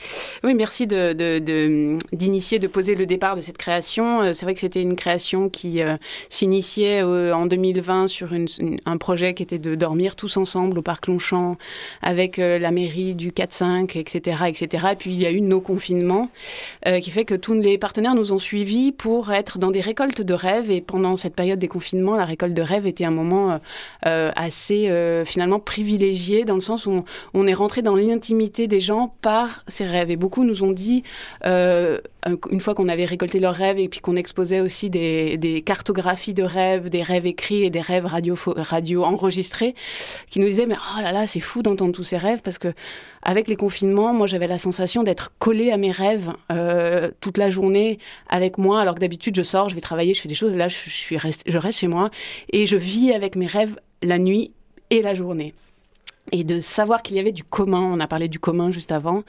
Oui, merci d'initier, de, de, poser le départ de cette création. Euh, c'est vrai que c'était une création qui euh, s'initiait euh, en 2020 sur un projet qui était de dormir tous ensemble au parc Longchamp avec la mairie du 4-5, etc., etc. Et puis il y a eu nos confinements qui fait que tous les partenaires nous ont suivis pour être dans des récoltes de rêves. Et pendant cette période des confinements, la récolte de rêves était un moment assez finalement privilégié dans le sens où on est rentré dans l'intimité des gens par ces rêves. Et beaucoup nous ont dit, euh, une fois qu'on avait récolté leurs rêves et puis qu'on exposait aussi des, cartographies de rêves, des rêves écrits et des rêves radio, radio enregistrés, qui nous disaient, mais oh là là, c'est fou d'entendre tous ces rêves parce que avec les confinements, moi j'avais la sensation d'être collée à mes rêves euh, toute la journée avec moi, alors que d'habitude je sors, je vais travailler, je fais des choses, et là je, suis je reste chez moi et je vis avec mes rêves la nuit et la journée. Et de savoir qu'il y avait du commun. On a parlé du commun juste avant,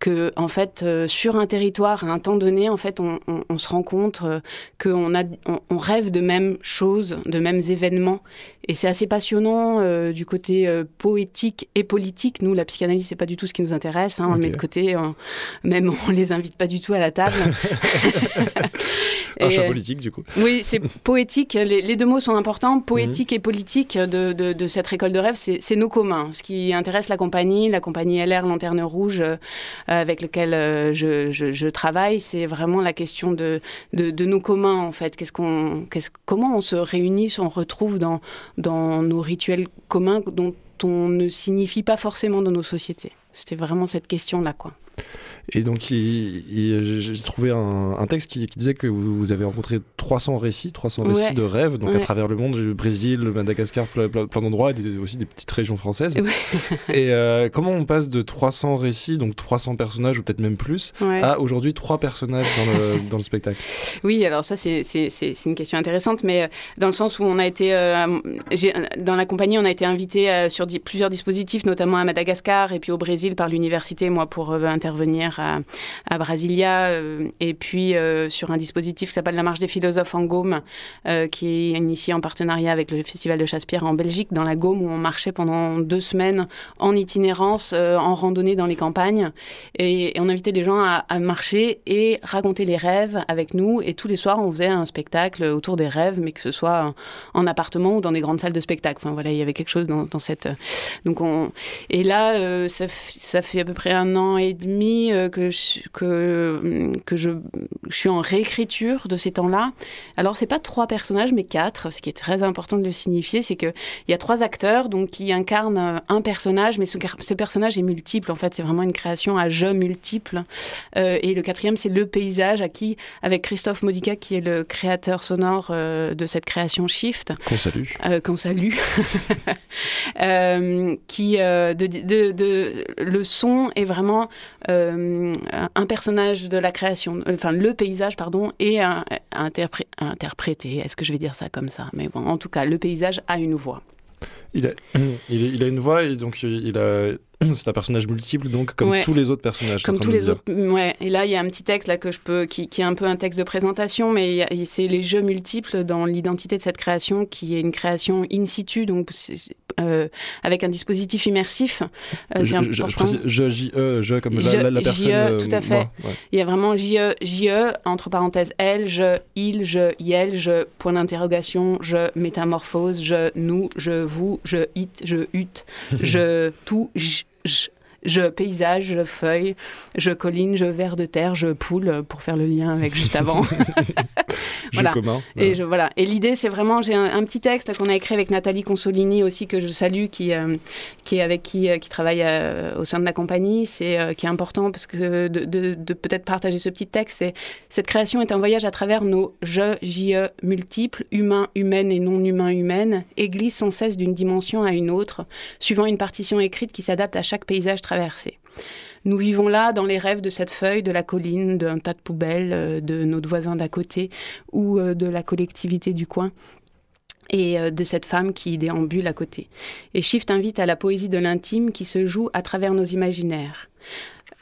que en fait euh, sur un territoire à un temps donné, en fait, on, se rend compte euh, qu'on a, on, rêve de mêmes choses, de mêmes événements, et c'est assez passionnant euh, du côté poétique et politique. Nous, la psychanalyse, c'est pas du tout ce qui nous intéresse. Hein, on le met de côté, même on les invite pas du tout à la table. un chat politique, du coup. Oui, c'est poétique. Les, deux mots sont importants. Poétique mhm. et politique de, de, de cette récolte de rêves, c'est nos communs ce qui intéresse la compagnie, la compagnie LR Lanterne Rouge, euh, avec laquelle euh, je, travaille, c'est vraiment la question de, nos communs, en fait. Comment on se réunit, on retrouve dans, dans nos rituels communs dont on ne signifie pas forcément dans nos sociétés. C'était vraiment cette question-là, quoi. Et donc, j'ai trouvé un, texte qui, disait que vous, avez rencontré 300 récits, 300 récits de rêves, donc à travers le monde, le Brésil, le Madagascar, plein, d'endroits, et aussi des petites régions françaises. et euh, comment on passe de 300 récits, donc 300 personnages, ou peut-être même plus, à aujourd'hui 3 personnages dans le, dans le spectacle? Oui, alors ça, c'est une question intéressante, mais euh, dans le sens où on a été, euh, dans la compagnie, on a été invité sur plusieurs dispositifs, notamment à Madagascar et puis au Brésil par l'université, moi, pour intervenir à, Brasilia, euh, et puis euh, sur un dispositif qui s'appelle la Marche des philosophes en Gaume, euh, qui est initié en partenariat avec le Festival de Chasse-Pierre en Belgique, dans la Gaume, où on marchait pendant deux semaines en itinérance, en randonnée dans les campagnes, et, on invitait des gens à, marcher et raconter les rêves avec nous, et tous les soirs on faisait un spectacle autour des rêves, mais que ce soit en appartement ou dans des grandes salles de spectacle. Enfin voilà, il y avait quelque chose dans, cette... Donc on... Et là, ça, ça, fait à peu près un an et demi que, je, que, que je, suis en réécriture de ces temps-là. Alors, c'est pas trois personnages, mais quatre. Ce qui est très important de le signifier, c'est qu'il y a trois acteurs donc, qui incarnent un personnage, mais ce, ce personnage est multiple. En fait, c'est vraiment une création à jeu multiple. Euh, et le quatrième, c'est le paysage, à qui, avec Christophe Modica, qui est le créateur sonore euh, de cette création Shift. Qu'on salue. Euh, qu'on salue. qui, de, de, de, le son est vraiment un personnage de la création, enfin le paysage, pardon, est interprété. Est-ce que je vais dire ça comme ça? Mais bon, en tout cas, le paysage a une voix. Il a, il, a une voix et donc il a c'est un personnage multiple, donc comme tous les autres personnages. Comme tous les autres, ouais. Et là, il y a un petit texte là que je peux, qui, qui est un peu un texte de présentation, mais c'est les jeux multiples dans l'identité de cette création, qui est une création in situ, donc euh, avec un dispositif immersif. Euh, je, je, je, JE, je comme la, la, personne. JE, tout à fait. Il y a vraiment JE, JE entre parenthèses elle, je, il, je, yel, je, point d'interrogation, je, métamorphose, je, nous, je, vous, je, it, je, ut, je, tout, je je, paysage, je feuille, je colline, je ver de terre, je poule, pour faire le lien avec juste avant. voilà. Et, je, voilà. et l'idée, c'est vraiment, j'ai un, petit texte qu'on a écrit avec Nathalie Consolini aussi, que je salue, qui, euh, qui est avec qui, euh, qui travaille euh, au sein de la compagnie. C'est qui est important parce que de, de, peut-être partager ce petit texte. C'est, cette création est un voyage à travers nos je, JE multiples, humains, humaines et non humains, humaines, et glisse sans cesse d'une dimension à une autre, suivant une partition écrite qui s'adapte à chaque paysage Nous vivons là dans les rêves de cette feuille, de la colline, d'un tas de poubelles, euh, de notre voisin d'à côté ou euh, de la collectivité du coin et euh, de cette femme qui déambule à côté. Et Shift invite à la poésie de l'intime qui se joue à travers nos imaginaires.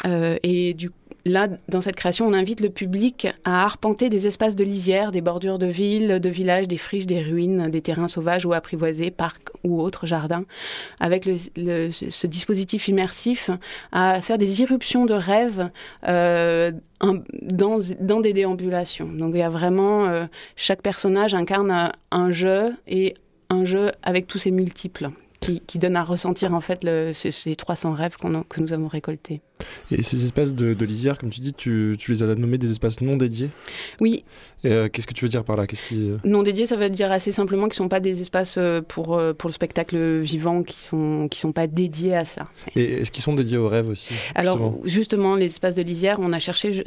et du là, dans cette création, on invite le public à arpenter des espaces de lisière, des bordures de villes, de villages, des friches, des ruines, des terrains sauvages ou apprivoisés, parcs ou autres jardins, avec ce dispositif immersif à faire des irruptions de rêves euh, dans, des déambulations. Donc il y a vraiment, euh, chaque personnage incarne un jeu et un jeu avec tous ses multiples. Qui, qui, donne à ressentir en fait ces, 300 rêves que nous avons récoltés. Et ces espaces de, de lisière, comme tu dis, tu, tu, les as nommés des espaces non dédiés Oui. Euh, qu'est-ce que tu veux dire par là? Qu'est-ce qui... Euh non dédiés, ça veut dire assez simplement qu'ils ne sont pas des espaces euh, pour, pour le spectacle vivant, qui ne sont, qui sont pas dédiés à ça. Et est-ce qu'ils sont dédiés aux rêves aussi Alors, justement, les espaces de lisière, on a cherché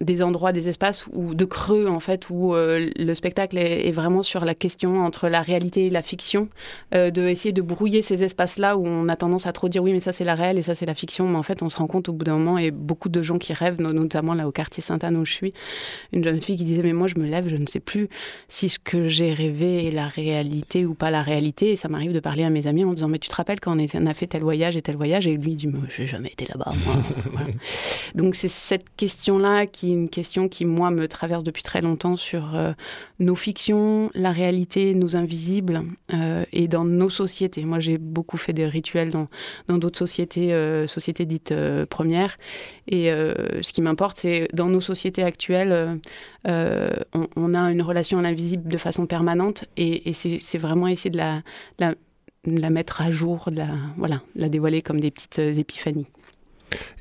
des endroits, des espaces où, de creux, en fait, où le spectacle est, est, vraiment sur la question entre la réalité et la fiction, de essayer de brouiller ces espaces-là où on a tendance à trop dire oui, mais ça c'est la réelle et ça c'est la fiction, mais en fait, on se rend compte au bout d'un moment, et beaucoup de gens qui rêvent, notamment là au quartier Sainte-Anne où je suis, une jeune fille qui disait Mais moi, je me lève, je ne sais plus si ce que j'ai rêvé est la réalité ou pas la réalité. Et ça m'arrive de parler à mes amis en disant Mais tu te rappelles quand on a fait tel voyage et tel voyage? Et lui, il dit Mais j'ai jamais été là-bas. Donc, c'est cette question-là qui est une question qui, moi, me traverse depuis très longtemps sur euh, nos fictions, la réalité, nos invisibles euh, et dans nos sociétés. Moi, j'ai beaucoup fait des rituels dans d'autres sociétés, euh, sociétés dites premières. Et ce qui m'importe, c'est dans nos sociétés actuelles, on, a une relation à l'invisible de façon permanente et, c'est vraiment essayer de la, la, mettre à jour, de la, voilà, la dévoiler comme des petites épiphanies.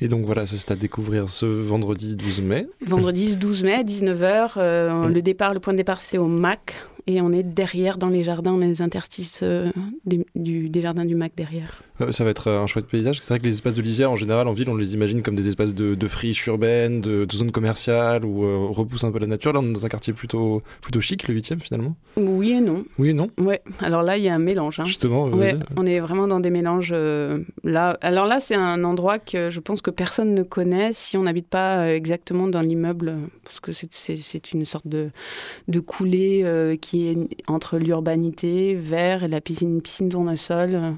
Et donc voilà, c'est à découvrir ce vendredi 12 mai. Vendredi 12 mai, 19h. Euh, le départ, le point de départ, c'est au MAC et on est derrière dans les jardins, dans les interstices euh, des, du, des jardins du Mac derrière. Euh, ça va être euh, un chouette paysage. C'est vrai que les espaces de lisière, en général, en ville, on les imagine comme des espaces de, de friche urbaine, de, zones commerciales où on repousse un peu la nature. Là, on est dans un quartier plutôt, plutôt chic, le 8e finalement. Oui et non. Oui et non. Ouais. Alors là, il y a un mélange. Hein. Justement. Ouais, on est vraiment dans des mélanges. là, alors là, c'est un endroit que je pense que personne ne connaît si on n'habite pas exactement dans l'immeuble, parce que c'est une sorte de, de coulée qui est entre l'urbanité, vert et la piscine, piscine tournesol.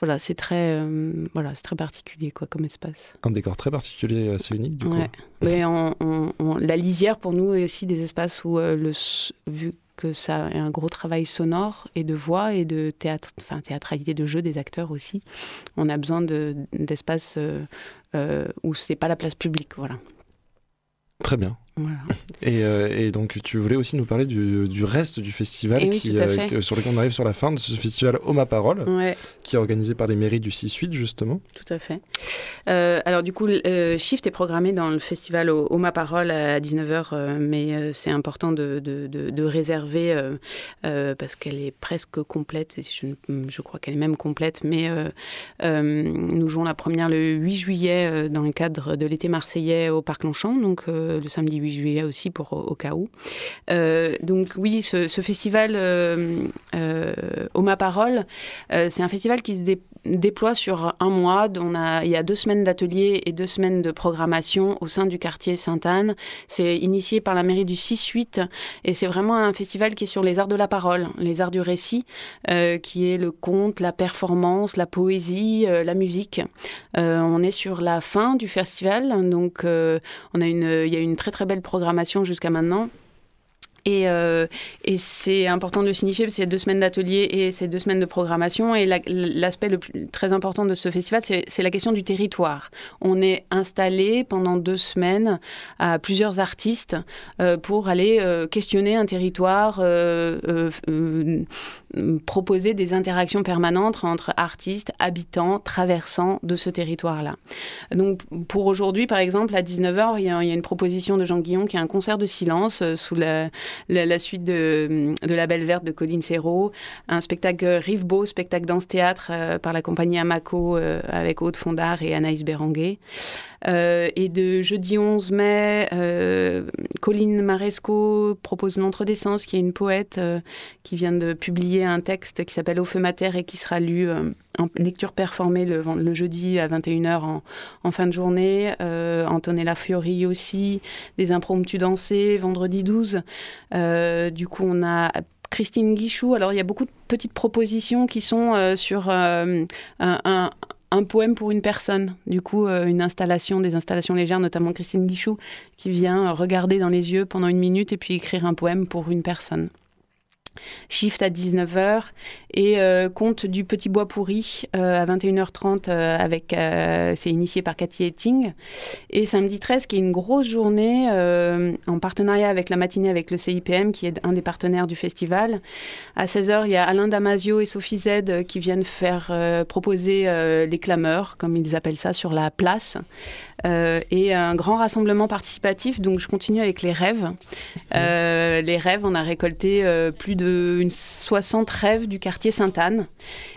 Voilà, c'est très, euh, voilà, c'est très particulier quoi, comme espace. Un décor très particulier, assez unique du coup. Mais la lisière pour nous est aussi des espaces où, euh, le, vu que ça a un gros travail sonore et de voix et de théâtre, enfin théâtralité de jeu des acteurs aussi, on a besoin d'espaces de, euh, où c'est pas la place publique, voilà. Très bien. Et, euh, et, donc, tu voulais aussi nous parler du, du reste du festival eh qui, euh, sur lequel on arrive sur la fin de ce festival Au Ma Parole, qui est organisé par les mairies du 6-8, justement. Tout à fait. Euh, alors, du coup, Shift est programmé dans le festival Au, Ma Parole à 19h, mais c'est important de, de, de, réserver parce qu'elle est presque complète. Je, je crois qu'elle est même complète, mais nous jouons la première le 8 juillet dans le cadre de l'été marseillais au Parc Longchamp, donc le samedi 8 juillet aussi pour au, cas où. Euh, donc oui, ce, festival euh, euh, Au Ma Parole, c'est un festival qui se déploie sur un mois. Il y a deux semaines d'ateliers et deux semaines de programmation au sein du quartier Sainte-Anne. C'est initié par la mairie du 6-8 et c'est vraiment un festival qui est sur les arts de la parole, les arts du récit, qui est le conte, la performance, la poésie, la musique. on est sur la fin du festival, donc il y a une très très belle programmation jusqu'à maintenant. Et, euh, et c'est important de signifier a deux semaines d'atelier et c'est deux semaines de programmation. Et l'aspect le plus très important de ce festival, c'est la question du territoire. On est installé pendant deux semaines à plusieurs artistes euh, pour aller euh, questionner un territoire, proposer des interactions permanentes entre artistes, habitants, traversants de ce territoire-là. Donc pour aujourd'hui, par exemple, à 19h, il y, il y, a une proposition de Jean Guillon qui est un concert de silence sous la la, suite de, La Belle Verte de Colline Serrault, un spectacle Rive Beau, spectacle danse-théâtre euh, par la compagnie Amaco euh, avec Aude Fondard et Anaïs Béranguet. Euh, et de jeudi 11 mai, Colline Maresco propose L'Entre des Sens, qui est une poète qui vient de publier un texte qui s'appelle Au feu mater et qui sera lu en lecture performée le, le, jeudi à 21h en, fin de journée. Antonella Fiori aussi, des impromptus dansés, vendredi 12. Euh, du coup, on a Christine Guichou. Alors, il y a beaucoup de petites propositions qui sont euh, sur euh, un, un poème pour une personne. Du coup, une installation, des installations légères, notamment Christine Guichou, qui vient regarder dans les yeux pendant une minute et puis écrire un poème pour une personne. Shift à 19h et euh, Conte du Petit Bois Pourri euh, à 21h30 euh, avec c'est initié par Cathy Etting et samedi 13 qui est une grosse journée en partenariat avec la matinée avec le CIPM qui est un des partenaires du festival. À 16h, il y a Alain Damasio et Sophie Z qui viennent faire proposer les clameurs comme ils appellent ça sur la place euh, et un grand rassemblement participatif. Donc je continue avec les rêves. Euh, les rêves, on a récolté euh, plus de 60 rêves du quartier Sainte-Anne.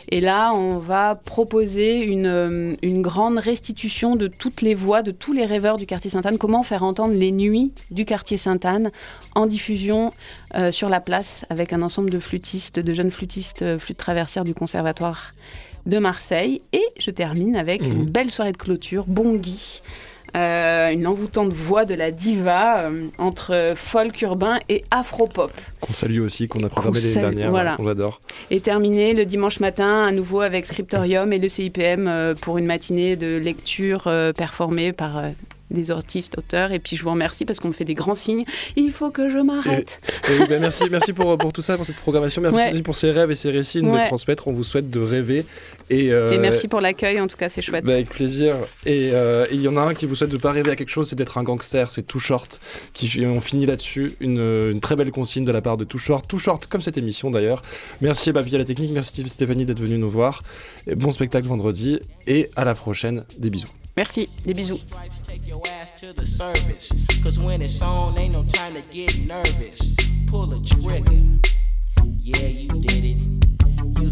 Et là, on va proposer une, une, grande restitution de toutes les voix, de tous les rêveurs du quartier Sainte-Anne. Comment faire entendre les nuits du quartier Sainte-Anne en diffusion sur la place avec un ensemble de flûtistes, de jeunes flûtistes, flûtes traversières du conservatoire de Marseille. Et je termine avec une mhm. belle soirée de clôture, Bongi. Euh, une envoûtante voix de la diva euh, entre folk urbain et afro-pop. Qu'on salue aussi, qu'on a programmé l'année dernière, voilà. on adore. Et terminé le dimanche matin, à nouveau avec Scriptorium et le CIPM euh, pour une matinée de lecture performée par des artistes, auteurs. Et puis je vous remercie parce qu'on me fait des grands signes. Il faut que je m'arrête. Ben, merci, merci pour, pour, tout ça, pour cette programmation. Merci pour ces rêves et ces récits de les transmettre. On vous souhaite de rêver. Et, euh, merci pour l'accueil, en tout cas, c'est chouette. Ben, avec plaisir. Euh, et il y en a un qui vous souhaite de ne pas rêver à quelque chose, c'est d'être un gangster. C'est Too Short. Qui, on finit là-dessus. Une, une, très belle consigne de la part de Too Short. Too Short, comme cette émission d'ailleurs. Merci Babi à la technique. Merci Stéphanie d'être venue nous voir. Et bon spectacle vendredi. Et à la prochaine. Des bisous. Merci, des bisous. Yeah, you did it.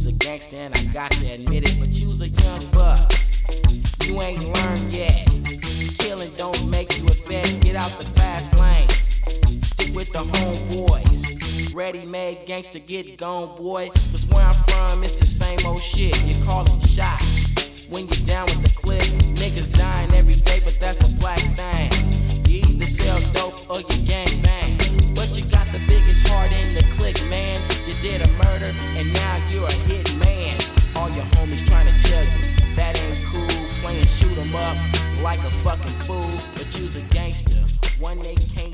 A gangster and I got to admit it, but a young buck. You ain't learned yet. Killing don't make you a vet. Get out the fast lane. Stick with the homeboys. Ready made gangster, get gone, boy. Cause where I'm from, it's the same old shit. You call them shots when you're down with the clip. Niggas dying every day, but that's a black thing. You either sell dope or you gang bang. But you got the biggest heart in the clique, man. You did a murder and now you're a hit man. All your homies trying to tell you that ain't cool. Playing shoot 'em up like a fucking fool, but you's a gangster. One they can't